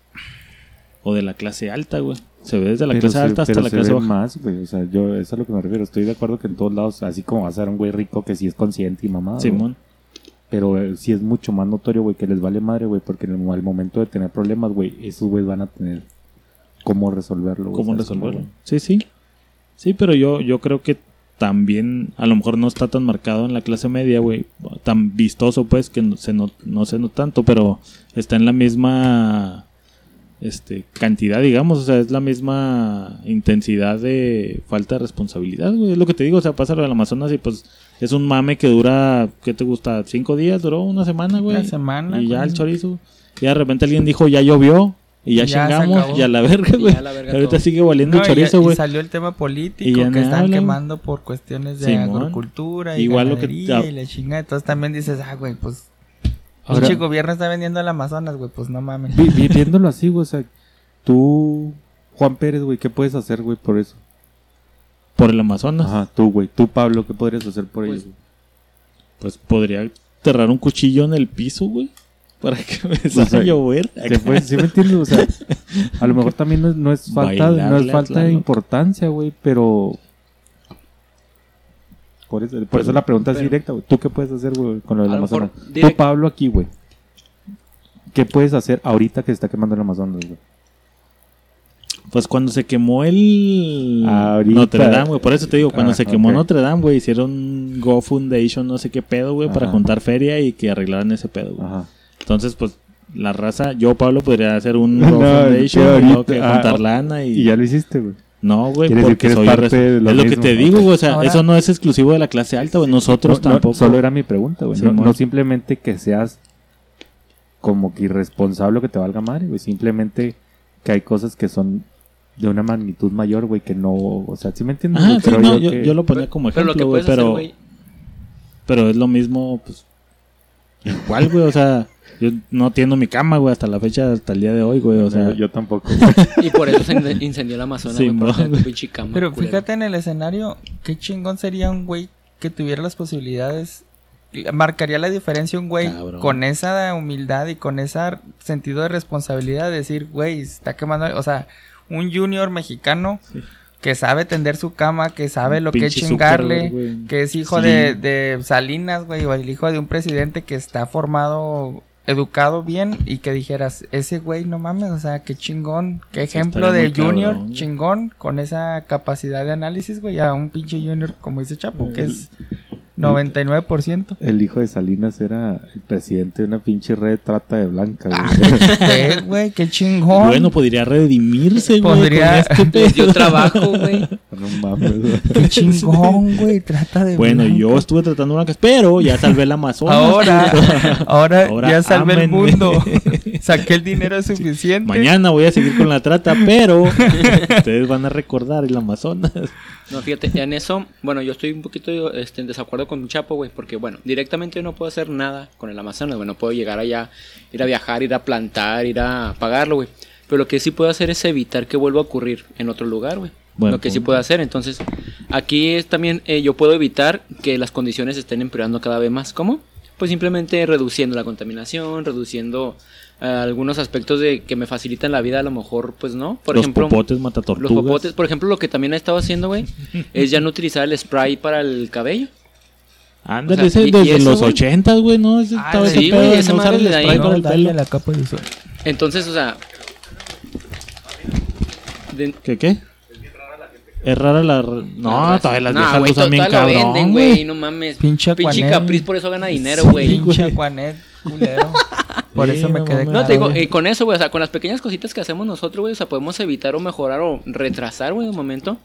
O de la clase alta, güey. Se ve desde la Pero clase se- alta hasta la se clase ve baja. más, güey, o sea, yo, eso es a lo que me refiero. Estoy de acuerdo que en todos lados, así como va a ser un güey rico que sí es consciente y mamá. Simón. Pero eh, sí es mucho más notorio, güey, que les vale madre, güey, porque en el, al momento de tener problemas, güey, esos güeyes van a tener cómo resolverlo, güey. ¿Cómo ¿sabes resolverlo? Sí, sí. Sí, pero yo, yo creo que también a lo mejor no está tan marcado en la clase media, güey. Tan vistoso, pues, que no se no, no se nota tanto, pero está en la misma este cantidad, digamos. O sea, es la misma intensidad de falta de responsabilidad, güey. Es lo que te digo, o sea, pasa lo del Amazonas y pues es un mame que dura, ¿qué te gusta? ¿Cinco días? ¿Duró una semana, güey? Una semana, Y ya el chorizo. Y de repente alguien dijo, ya llovió. Y ya, Ya chingamos. Y a la verga, Y güey. Ahorita todo. sigue valiendo No, el y- chorizo, y, güey. salió el tema Y político ya que están hablan. quemando por cuestiones de Simón. agricultura y Igual lo que- y la chinga. Entonces también dices, ah, güey, pues... Ahora- Pinche gobierno está vendiendo el Amazonas, güey, pues no mames. Vi- vi- viéndolo así, güey, o sea, tú, Juan Pérez, güey, ¿qué puedes hacer, güey, por eso? Por el Amazonas. Ajá, tú, güey, tú, Pablo, ¿qué podrías hacer por Pues, ellos? Pues podría enterrar un cuchillo en el piso, güey. para que empezara sea, a llover. Que fue, sí me entiendes, o sea, a lo mejor también no es, no es falta, no es falta de importancia, güey, pero por eso, por eso la pregunta es directa, güey. ¿Tú qué puedes hacer, güey, con lo del Amazonas? Tú, Pablo, aquí, güey. ¿Qué puedes hacer ahorita que se está quemando el Amazonas, güey? Pues cuando se quemó el Ahorita. Notre Dame, güey. Por eso te digo, cuando Ah, se quemó ok. Notre Dame, güey, hicieron Go Foundation, no sé qué pedo, güey, para juntar feria y que arreglaran ese pedo, güey. Entonces, pues, la raza, yo, Pablo, podría hacer un No, Go Foundation que ah, juntar oh, lana y... Y ya lo hiciste, güey. No, güey, Quiere decir porque soy parte de lo Es lo que mismo. te digo, güey, o sea, Ahora- eso no es exclusivo de la clase alta, güey. Nosotros No, no, tampoco. solo era mi pregunta, güey. Sí, no, simplemente que seas como que irresponsable o que te valga madre, güey. Simplemente que hay cosas que son de una magnitud mayor, güey, que no... O sea, ¿sí me entiendes? Ah, güey? sí, Pero no, yo, que- yo lo ponía como Pero lo que ejemplo, hacer, pero, güey, pero es lo mismo, pues, igual, güey, o sea, yo no tiendo mi cama, güey, hasta la fecha, hasta el día de hoy, güey, o sea, yo, tampoco. y por eso se in- incendió el Amazonas, Sí, güey, por pinche cama, Pero culero. fíjate en el escenario, qué chingón sería un güey que tuviera las posibilidades. Marcaría la diferencia un güey Cabrón. con esa humildad y con ese sentido de responsabilidad de decir, güey, está quemando, o sea, un junior mexicano que sabe tender su cama, que sabe lo que pinche chingarle, que es hijo Sí. de, de Salinas, güey, o el hijo de un presidente que está formado, educado bien y que dijeras, ese güey, no mames, o sea, qué chingón, qué ejemplo estaría de junior, cabrón, chingón, con esa capacidad de análisis, güey, a un pinche junior, como dice Chapo, que es 99%. El hijo de Salinas era el presidente de una pinche red de trata de blancas, Ah, güey. Güey, qué chingón. bueno, podría redimirse, güey, Podría- con este pedo. trabajo, güey. no mames, güey. Qué chingón, güey, trata de Bueno, blanco. yo estuve tratando blancas, pero ya salvé el Amazonas. Ahora, ahora, Ahora, ya salvé el ámenme. mundo. Saqué el dinero suficiente. Mañana voy a seguir con la trata, pero ustedes van a recordar el Amazonas. No, fíjate, en eso, bueno, yo estoy un poquito este, en desacuerdo con mi chapo, güey, porque, bueno, directamente yo no puedo hacer nada con el Amazonas, güey, no puedo llegar allá, ir a viajar, ir a plantar, ir a pagarlo, güey. Pero lo que sí puedo hacer es evitar que vuelva a ocurrir en otro lugar, güey. Buen lo que sí puedo hacer, entonces, aquí es también, eh, yo puedo evitar que las condiciones estén empeorando cada vez más. ¿Cómo? Pues simplemente reduciendo la contaminación, reduciendo eh, algunos aspectos de que me facilitan la vida, a lo mejor, pues no. Por Los ejemplo, popotes matatortugas. los popotes, por ejemplo, lo que también he estado haciendo, güey, es ya no utilizar el spray para el cabello. Ándale, O sea, ese desde eso, los güey. ochentas, güey, ¿no? Ese Ah, estaba sí, ese güey, esa no madre el de ahí, ¿no? el dale pelo. la capa de sol. Entonces, o sea... de- ¿Qué, qué? Es rara la... No, todavía las Nah, viejas usan bien cabrón, venden, güey. no mames. Pinche Pinche Aquanet. Capriz por eso gana dinero, Sí, güey. güey. Pinche Juanet, culero. Por Sí, eso me no quedé. No, te digo, eh, con eso, güey, o sea, con las pequeñas cositas que hacemos nosotros, güey, o sea, podemos evitar o mejorar o retrasar, güey, un momento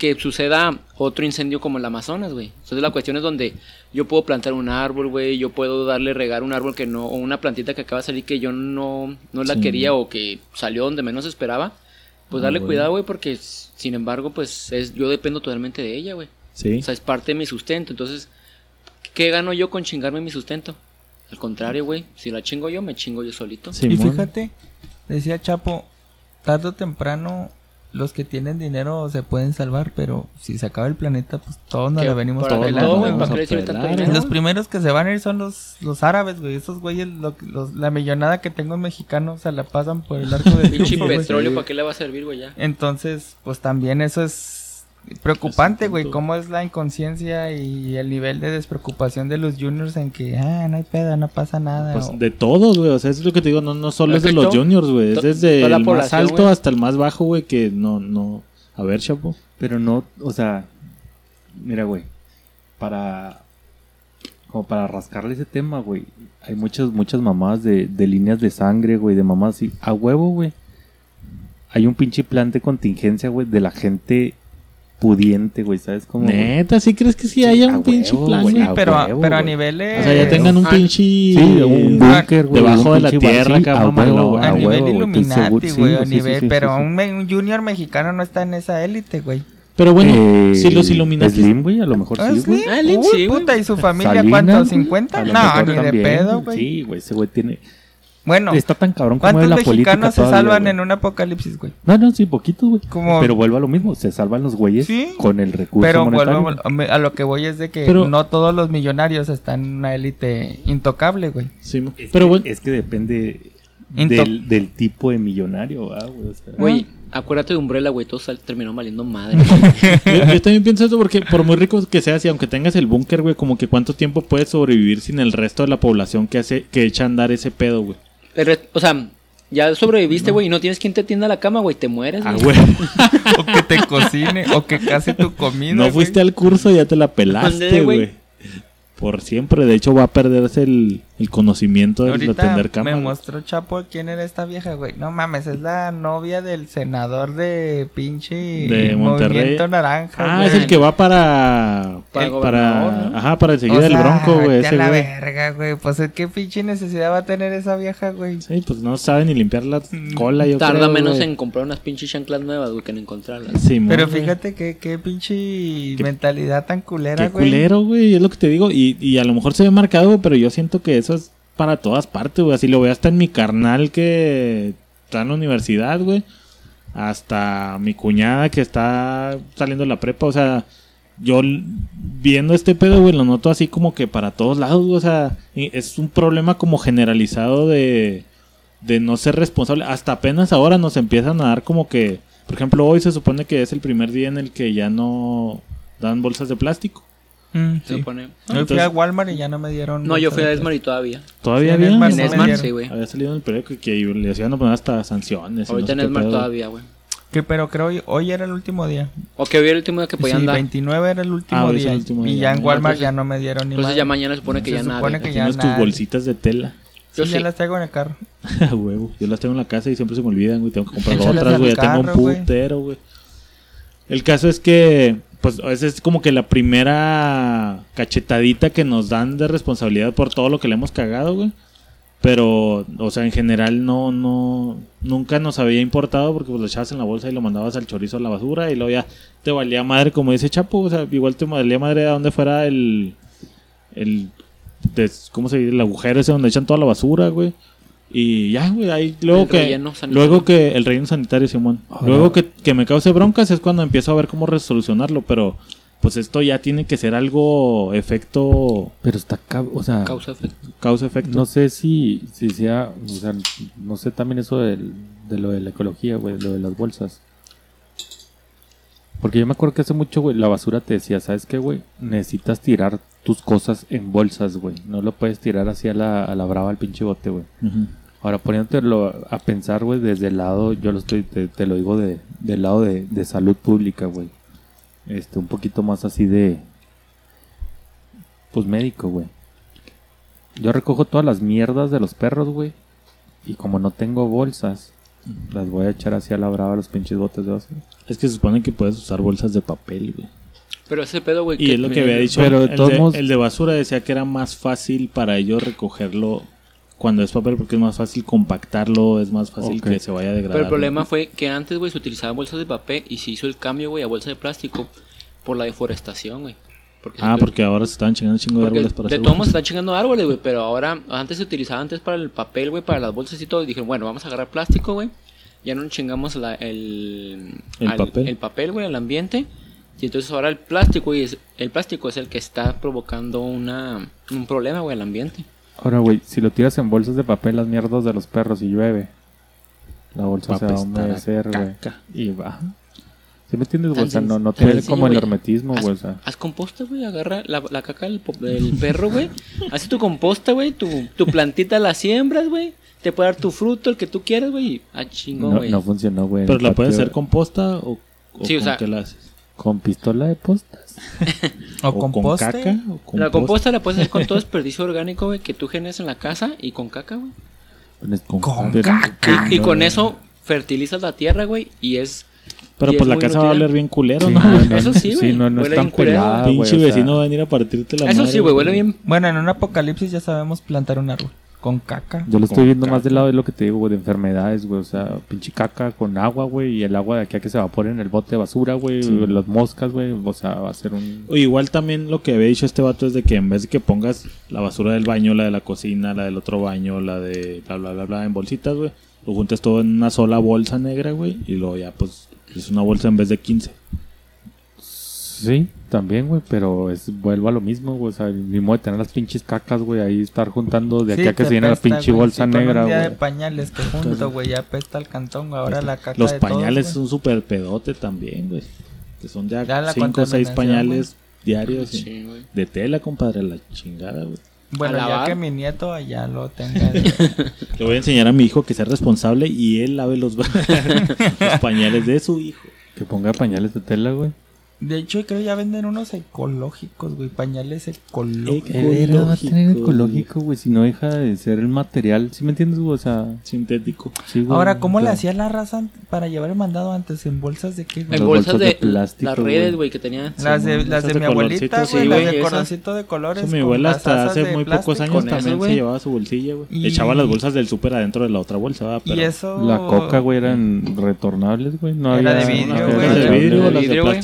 que suceda otro incendio como el Amazonas, güey. Entonces la cuestión es donde yo puedo plantar un árbol, güey, yo puedo darle regar un árbol que no, o una plantita que acaba de salir que yo no, no la Sí. quería o que salió donde menos esperaba. Pues Ah, darle cuidado, güey, porque sin embargo, pues es, yo dependo totalmente de ella, güey. Sí. O sea, es parte de mi sustento. Entonces, ¿qué gano yo con chingarme mi sustento? Al contrario, güey. Si la chingo yo, me chingo yo solito. Y Simón. fíjate, decía Chapo, tarde o temprano los que tienen dinero se pueden salvar, pero si se acaba el planeta, pues todos nos la venimos a pelar, todo. Los primeros que se van a ir son los, los árabes, güey. Esos güeyes, lo- los- la millonada que tengo en mexicano, se la pasan por el arco del Pinche petróleo, ¿para qué le va a servir, güey, ya? Entonces, pues también eso es preocupante, güey. Cómo es la inconsciencia y el nivel de despreocupación de los juniors en que, ah, no hay pedo, no pasa nada. Pues o- de todos, güey. O sea, es lo que te digo, no, no solo es de los juniors, güey. Es desde el más alto hasta el más bajo, güey, que no, no. A ver, chapo. Pero no, o sea, mira, güey, para, como para rascarle ese tema, güey, hay muchas, muchas mamás de, de líneas de sangre, güey, de mamás así, a huevo, güey. Hay un pinche plan de contingencia, güey, de la gente pudiente, güey, ¿sabes cómo? Neta, ¿sí crees que sí haya un pinche plan, güey, a pero, a- huevo, pero a niveles... O sea, ya tengan un pinche. Sí, un búnker, güey. debajo de la tierra, sí, acá, a mamalón. huevo, a a nivel Illuminati, güey, sí, a sí, sí, nivel, sí, pero sí, sí. Un, junior mexicano no está en esa élite, güey. Pero bueno, Eh, si los Illuminati. Slim, güey, a lo mejor ¿Ah, sí, güey. sí? Ah, sí, güey. puta, ¿y su familia Salinas, cuánto? güey, ¿50? a lo No, ni de también, pedo, güey. Sí, güey, ese güey tiene... Bueno, está tan cabrón como ¿cuántos es la política mexicanos se todavía, salvan güey. en un apocalipsis, güey? No, no, sí, poquitos, güey. Como- Pero vuelvo a lo mismo, se salvan los güeyes Sí. con el recurso Pero monetario. vuelvo a- lo que voy es de que Pero- no todos los millonarios están en una élite intocable, güey. Sí, Es pero que- bueno, es que depende Into- del, del tipo de millonario, ah, güey. o sea. Güey, acuérdate de Umbrella, güey. Todo terminó valiendo madre. yo, yo también pienso eso porque por muy rico que seas y aunque tengas el búnker, güey, como que cuánto tiempo puedes sobrevivir sin el resto de la población que hace que echa a andar ese pedo, güey. O sea, ya sobreviviste, güey, y no tienes quien te tienda la cama, güey. Te mueres, Ah, güey. o que te cocine, o que case tu comida. No fuiste al curso, ya te la pelaste, güey. Por siempre, de hecho va a perderse el, el conocimiento de Ahorita atender me mostró Chapo quién era esta vieja, güey. No mames, es la novia del senador de pinche De Monterrey. Movimiento Naranja. Ah, güey. es el que va para. Para el- para ¿no? Ajá, para enseguida O del sea, bronco, güey. Ese la güey. verga, güey. Pues qué pinche necesidad va a tener esa vieja, güey. Sí, pues no sabe ni limpiar la cola. Yo Tarda creo, menos güey. en comprar unas pinches chanclas nuevas, güey, que en encontrarlas. Sí, Pero güey. fíjate que qué pinche Qué- mentalidad tan culera, Qué güey. culero, güey. Es lo que te digo. Y, y a lo mejor se ve marcado, pero yo siento que eso es para todas partes, güey. Así lo veo hasta en mi carnal que está en la universidad, güey. Hasta mi cuñada que está saliendo de la prepa. O sea, yo viendo este pedo, güey, lo noto así como que para todos lados. O sea, es un problema como generalizado de, de no ser responsable. Hasta apenas ahora nos empiezan a dar como que, por ejemplo, hoy se supone que es el primer día en el que ya no dan bolsas de plástico. Mm, Se sí. pone- Yo fui Entonces- a Walmart y ya no me dieron. No, yo fui a Esmar y todavía. Todavía Sí, en había. Esmar En Esmar, sí, güey. Había salido en el periódico que iban a poner hasta sanciones. no Ahorita sé en Esmar todavía, güey. Que, pero creo hoy, hoy era el último día. O que hoy era el último día que podían sí, dar. 29 era el último Ah, día. el último y día. ya en Walmart entonces- ya no me dieron ni Entonces ya mañana se supone que Se ya nada. supone que ya Tienes tus bolsitas de tela. Yo sí, sí. ya las traigo en el carro. Huevo. Yo las tengo en la casa y siempre se me olvidan, güey. Tengo que comprar Échalas otras, güey. Ya tengo un putero, güey. El caso es que, pues, esa es como que la primera cachetadita que nos dan de responsabilidad por todo lo que le hemos cagado, güey. Pero, o sea, en general no, no, nunca nos había importado porque pues lo echabas en la bolsa y lo mandabas al chorizo a la basura y luego ya te valía madre, como dice Chapo, o sea, igual te valía madre a donde fuera el, el, ¿cómo se dice? El agujero ese donde echan toda la basura, güey. Y ya, güey, ahí luego El que, luego que, el relleno sanitario, Simón. Ahora- Luego que, que me cause broncas es cuando empiezo a ver cómo resolucionarlo, pero pues esto ya tiene que ser algo efecto, Pero está o sea, Causa efecto. causa-efecto. no sé si, si sea, o sea, no sé también eso del- de lo de la ecología, güey, lo de las bolsas. Porque yo me acuerdo que hace mucho, güey, la basura te decía, ¿sabes qué, güey? Necesitas tirar tus cosas en bolsas, güey. No lo puedes tirar así a la, a la brava al pinche bote, güey. Ujú. Ahora poniéndotelo a pensar, güey, desde el lado, yo lo estoy, te, te lo digo de, del lado de, de salud pública, güey. Este, un poquito más así de, pues médico, güey. Yo recojo todas las mierdas de los perros, güey. Y como no tengo bolsas, las voy a echar así a la brava los pinches botes de basura. Es que se supone que puedes usar bolsas de papel, güey. Pero ese pedo, güey. Y es lo que había dicho. Pero de el, todos de, modos- el de basura decía que era más fácil para ellos recogerlo cuando es papel porque es más fácil compactarlo, es más fácil que se vaya a degradar. Pero el problema fue que antes, güey, se utilizaban bolsas de papel y se hizo el cambio, güey, a bolsa de plástico por la deforestación, güey. Porque Ah, porque ahora se estaban chingando chingo de árboles para de todos modos se están chingando árboles, güey, pero ahora, antes se utilizaba antes para el papel, güey, para las bolsas y todo. Y dijeron, bueno, vamos a agarrar plástico, güey. Ya no nos chingamos la- el, El al- papel. el papel, güey, al ambiente. Y entonces ahora el plástico, güey, es, el plástico es el que está provocando una, un problema, güey, al ambiente. Ahora, güey, si lo tiras en bolsas de papel, las mierdas de los perros y llueve, la bolsa Va se va a humedecer, güey. Y va. ¿Sí me entiendes, güey? O sea, Tan no, no sencillo, tiene como el güey. hermetismo, Haz, sea, haz composta, güey, agarra la, la caca del, po- del perro, güey. Haz tu composta, güey, tu, tu plantita la siembras, güey. Te puede dar tu fruto, el que tú quieras, güey. y Ah, chingón, no, güey. no funcionó, güey. Pero la puedes patio, hacer composta o, o Sí, o con sea- qué la haces? Con pistola de postas. O, con composte. caca o con La composta la puedes hacer con todo desperdicio orgánico, güey, que tú generas en la casa y con caca, güey. Con, Con caca. Y, y con eso fertilizas la tierra, güey, y es... Pero y pues es la casa va a oler bien culero, Sí, ¿no? no, no, Eso sí, güey, no, no es tan pelada, Pinche o sea, vecino va a venir a partirte la Eso madre, sí, güey, huele bien... Bueno, en un apocalipsis ya sabemos plantar un árbol. Con caca. Yo lo estoy viendo más del lado de lo que te digo, güey, de enfermedades, güey. O sea, pinche caca con agua, güey. Y el agua de aquí a que se evapore en el bote de basura, güey. Sí. Las moscas, güey. O sea, va a ser un... O igual también lo que había dicho este vato es de que en vez de que pongas la basura del baño, la de la cocina, la del otro baño, la de bla bla bla bla en bolsitas, güey, lo juntes todo en una sola bolsa negra, güey, y luego ya pues es una bolsa en vez de 15. Sí, también, güey. Pero es, vuelvo a lo mismo, güey. O sea, ni modo de tener las pinches cacas, güey. Ahí estar juntando de aquí Sí, a que se llene la pinche güey. bolsa Si negra, día de güey. pañales que junto, güey, ya apesta el cantón, güey. Ahora la caca Los de todos, pañales güey. son súper pedote también, güey. Que son ya Ya la 5 o 6 contaminación, pañales diarios Sí, güey. de tela, compadre, la chingada, güey. Bueno, ya que mi nieto allá lo tenga. de- Le voy a enseñar a mi hijo que sea responsable y él lave los, los pañales de su hijo. Que ponga pañales de tela, güey. De hecho, creo ya venden unos ecológicos, güey. Pañales ecológicos. Eh, va a tener Ecológico, güey. Si no deja de ser el material. ¿Sí me entiendes, güey? O sea, Sintético. sí, güey. Ahora, ¿cómo O le hacía la raza para llevar el mandado antes? ¿En bolsas de qué, güey? En bolsas bolsas de, de plástico, las redes, güey. güey, que tenía. Las de, Simón, las de de mi abuelita, güey, sí, las güey, de colorcito de colores. Eso mi con abuela las hasta hace de muy pocos plástico. años Con también eso, se güey. llevaba su bolsilla, güey. Y- Echaba las bolsas del súper adentro de la otra bolsa, ¿verdad? Pero Y eso... La coca, güey, eran retornables, güey. No Era había... de vidrio, güey. de era vidrio, las de vidrio, güey.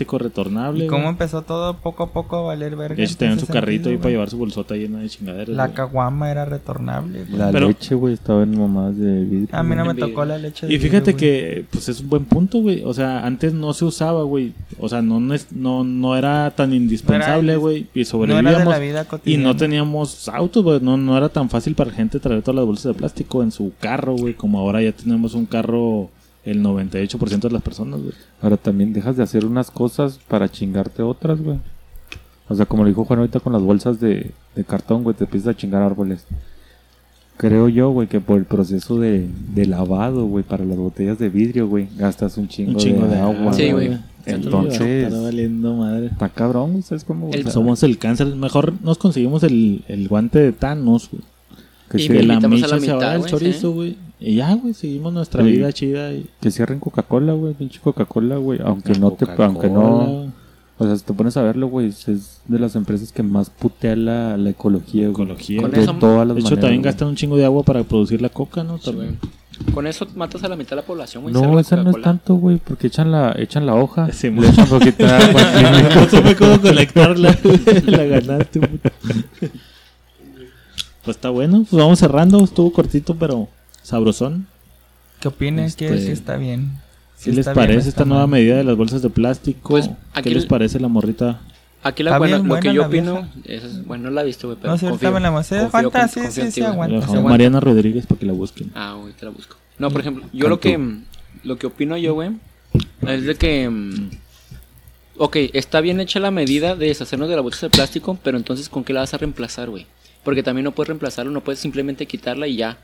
¿Y cómo güey. empezó todo poco a poco a valer verga? De hecho, en tenían su carrito sentido, ahí para llevar su bolsota llena de chingaderas. La caguama era retornable. güey. La Pero- leche, güey, estaba en mamadas de vidrio. A mí no me Vidrio. tocó la leche de Y fíjate vidrio, que, pues es un buen punto, güey. O sea, antes no se usaba, güey. O sea, no, no, no era tan indispensable, indis- güey. Y No era de sobrevivíamos. la vida y no teníamos autos, güey. No, no era tan fácil para gente traer todas las bolsas de plástico en su carro, güey. Como ahora ya tenemos un carro el 98% de las personas, güey. Ahora también dejas de hacer unas cosas para chingarte otras, güey. O sea, como lo dijo Juan ahorita con las bolsas de, de cartón, güey, te empiezas a chingar árboles. Creo yo, güey, que por el proceso de, de lavado, güey, para las botellas de vidrio, güey, gastas un chingo, Un chingo de, agua. Sí, güey. Entonces, Está valiendo madre. está cabrón, güey, ¿sabes cómo? El- Somos el cáncer. Mejor nos conseguimos el, el guante de Thanos, güey. que, Y se- Que la a se va güey, chorizo, sí. Y ya, güey, seguimos nuestra Sí. vida chida. Y... que cierren Coca-Cola, güey, pinche Coca-Cola, güey, aunque La no te, aunque no, o sea, si te pones a verlo, güey, es- de las empresas que más putea la, la ecología, güey. Ecología. Con de eso- todas las De hecho, maneras, también güey. gastan un chingo de agua para producir la coca, ¿no? También. Con eso matas a la mitad de la población, güey. No, esa no es tanto, güey, porque echan la, echan la hoja, Sí, le echan poquita agua, No supe cómo conectarla. la ganaste, puta. Pues está bueno. Pues vamos cerrando. Estuvo cortito, pero sabrosón. ¿Qué opinas? Este, Que, que está bien. ¿Qué Si les bien, parece esta nueva mal. medida de las bolsas de plástico? Pues, ¿Qué aquí les el- parece la morrita? Aquí la bueno, bien lo que yo opino, es- bueno, no la he visto, güey, pero No, confío, la Aguanta, con- sí, sí, sí, aguanta. Mariana Rodríguez para que la busquen. Ah, güey, te la busco. No, por ejemplo, yo lo que lo que opino yo, güey, es de que mm, ok, está bien hecha la medida de deshacernos de la bolsa de plástico, pero entonces ¿con qué la vas a reemplazar, güey? Porque también no puedes reemplazarlo, no puedes simplemente quitarla y ya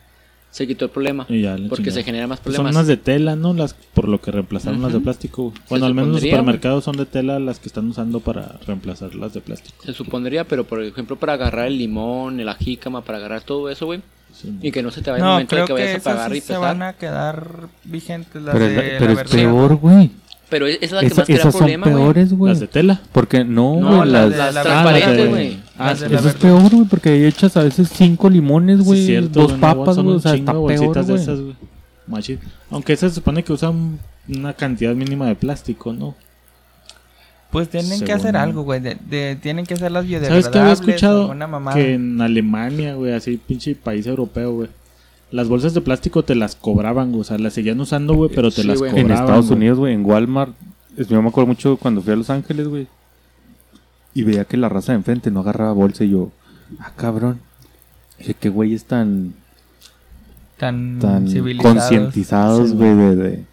se quitó el problema. Y ya, la porque chingada. se genera más Pues son problemas. unas de tela, ¿no? Las por lo que reemplazaron las de plástico. Se Bueno, al menos los supermercados son de tela las que están usando para reemplazar las de plástico. Se supondría, pero por ejemplo, para agarrar el limón, la jícama, para agarrar todo eso, güey, Sí. y que no se te vaya el No, momento creo que que vayas a pagar sí y se van a quedar vigentes las pero, de la pero es peor, güey. Pero esa es la que Esa- más te da esas son problema, güey. peores, güey. Las de tela. Porque no, No, güey, las, las, las la- transparentes, güey. Ah, sí, Eso es peor, güey, porque ahí echas a veces cinco limones, Sí, güey, cierto, dos papas, son güey, o sea, está de peor, de esas, güey. Aunque se supone que usan una cantidad mínima de plástico, ¿no? Pues tienen que Según- hacer algo, güey. De, de- tienen que ser las ¿Sabes biodegradables. qué había escuchado? Que en Alemania, güey, así pinche país europeo, güey. Las bolsas de plástico te las cobraban, güey. O sea, las seguían usando, güey, pero te Sí, las güey. cobraban. En Estados güey. Unidos, güey, en Walmart, es- yo me acuerdo mucho cuando fui a Los Ángeles, güey, y veía que la raza de enfrente no agarraba bolsa y yo, ah, cabrón, dije, qué güeyes tan, tan, tan civilizados. concientizados, Sí, güey, de, de-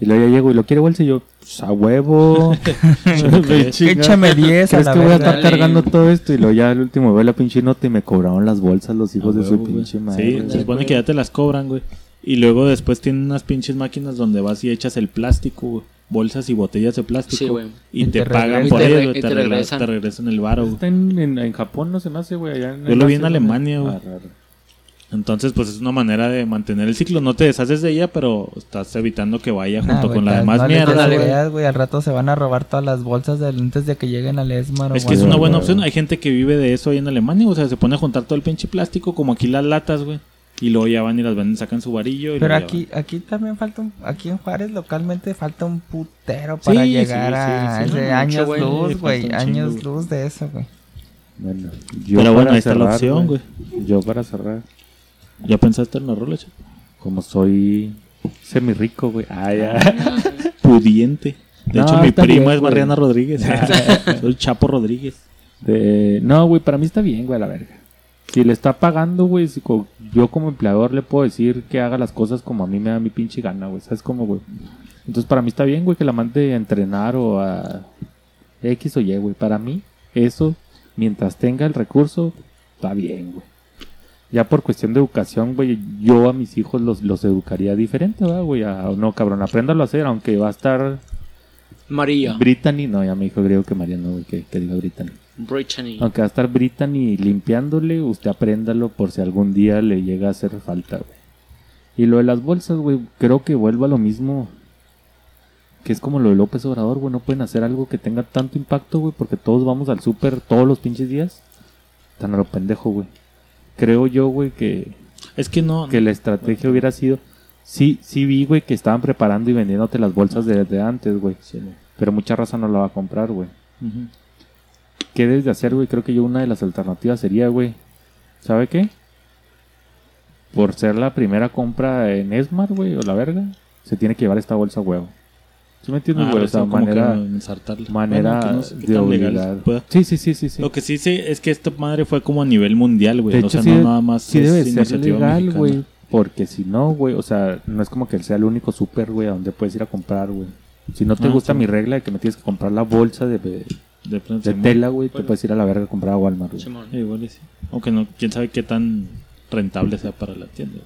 Y luego ya llego y lo quiere bolsa y yo, pues, a huevo. Échame 10 a ¿Crees la que voy a estar cargando todo esto? Y luego ya al último veo la pinche nota y me cobraron las bolsas los hijos A de su huevo, güey. pinche madre. Sí, güey. se supone que ya te las cobran, güey. Y luego después tienen unas pinches máquinas donde vas y echas el plástico, güey. Bolsas y botellas de plástico. Sí, güey. Y, Y te, te pagan por Y te ello, re- güey. y Te, te regresan. te regresan el varo, güey. Está en, en, en Japón, no se me hace, güey. allá en Yo lo vi en Alemania, güey. Ah. Entonces, pues es una manera de mantener el ciclo. No te deshaces de ella, pero estás evitando que vaya Nah, junto güey, con la demás no mierda, güey. ideas, güey. Al rato se van a robar todas las bolsas del- antes de que lleguen al Esmar. o Es que es una buena opción. Hay gente que vive de eso ahí en Alemania. O sea, se pone a juntar todo el pinche plástico, como aquí las latas, güey. Y luego ya van y las venden, sacan su varillo. Y Pero aquí, aquí también falta un, aquí en Juárez localmente falta un putero para Sí, llegar sí, a sí, sí, ese mucho, años güey. luz, güey, años chingo, luz de eso, güey. Bueno, Pero bueno, ahí está la opción, güey. Yo para cerrar. ¿Ya pensaste en la rola, chico? como soy semi rico, güey. Ah, ya. Pudiente. De No, hecho, mi prima bien, es güey. Mariana Rodríguez. Soy Chapo Rodríguez. De- No, güey, para mí está bien, güey, a la verga. Si le está pagando, güey, si co- yo como empleador le puedo decir que haga las cosas como a mí me da mi pinche gana, güey. ¿Sabes cómo, güey? Entonces, para mí está bien, güey, que la mande a entrenar o a X o Y, güey. Para mí, eso, mientras tenga el recurso, está bien, güey. Ya por cuestión de educación, güey, yo a mis hijos los, los educaría diferente, ¿verdad, güey? A- no, cabrón, apréndalo a hacer, aunque va a estar María. Brittany. No, ya me dijo griego que María no, güey, que, que diga Brittany. Brittany. Aunque va a estar Brittany limpiándole, usted apréndalo por si algún día le llega a hacer falta, güey. Y lo de las bolsas, güey, creo que vuelva a lo mismo. Que es como lo de López Obrador, güey. No pueden hacer algo que tenga tanto impacto, güey, porque todos vamos al súper todos los pinches días. Tan a lo pendejo, güey. Creo yo, güey, que, Es que no. que la estrategia hubiera sido. Sí, sí vi, güey, que estaban preparando y vendiéndote las bolsas desde antes, güey. Pero mucha raza no la va a comprar, güey. Ujú. ¿Qué debes de hacer, güey? Creo que yo una de las alternativas sería, güey. ¿Sabe qué? Por ser la primera compra en Esmar, güey, o la verga, se tiene que llevar esta bolsa, huevo. ¿Sí me entiendes, Ah, güey? o sea, manera, manera Bueno, que no sé qué de obligar. pueda. Sí, sí, sí, sí, sí. Lo que sí sé es que esta madre fue como a nivel mundial, güey. De O hecho, sea, sí, no de- nada más sí es debe ser legal, güey. Porque si no, güey, o sea, no es como que él sea el único súper, güey, a donde puedes ir a comprar, güey. Si no te Ah, gusta sí. mi regla de que me tienes que comprar la bolsa de, de tela, güey, te puedes ir a la verga a comprar a Walmart, güey. Sí, igual y sí. Aunque no, quién sabe qué tan rentable sea para la tienda.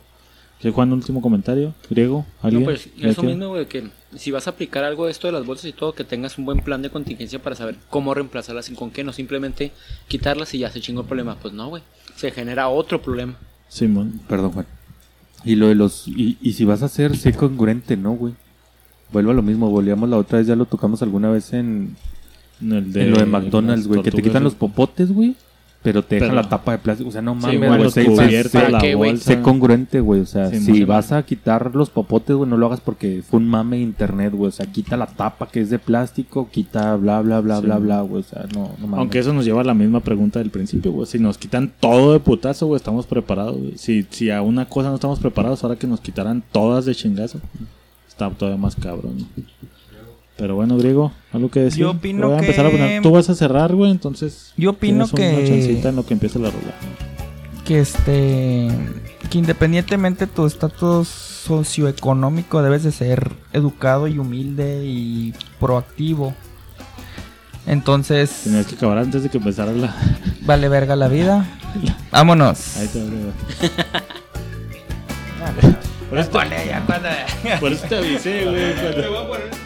¿Qué Juan, último comentario? ¿Griego? ¿Alguien? No, pues ¿Ya eso mismo, güey, que si vas a aplicar algo de esto de las bolsas y todo, que tengas un buen plan de contingencia para saber cómo reemplazarlas y con qué, no simplemente quitarlas y ya se chingó el problema. Pues no, güey, se genera otro problema. Simón. Perdón, Juan. Y lo de los. Y, y si vas a ser, sé congruente, ¿no, güey? Vuelvo a lo mismo, volvíamos la otra vez, ya lo tocamos alguna vez en, En, el en lo de McDonald's, güey, que te quitan los popotes, güey, pero te dejan Pero- la tapa de plástico. O sea, no mames, güey. sé- sé- cubiertos, sé- ¿Para la qué, güey? bolsa. Sé congruente, güey. O sea, Sí, si vas a quitar los popotes, güey, no lo hagas porque fue un mame de internet, güey. O sea, quita la tapa que es de plástico, quita bla, bla, bla, Sí. bla, bla, güey. O sea, no, no mames. Aunque eso nos lleva a la misma pregunta del principio, güey. Si nos quitan todo de putazo, güey, estamos preparados, güey. Si, si a una cosa no estamos preparados, ahora que nos quitaran todas de chingazo, está todavía más cabrón. Pero bueno, Griego, algo que decir. Yo opino Voy a empezar a que- poner- Tú vas a cerrar, güey, entonces. Yo opino una que- chancita en lo que empiece la rola. que este que independientemente de tu estatus socioeconómico debes de ser educado y humilde y proactivo. Entonces, Tenías que acabar antes de que empezara la. vale verga la vida. Vámonos. Ahí te. Por eso, te avisé, güey.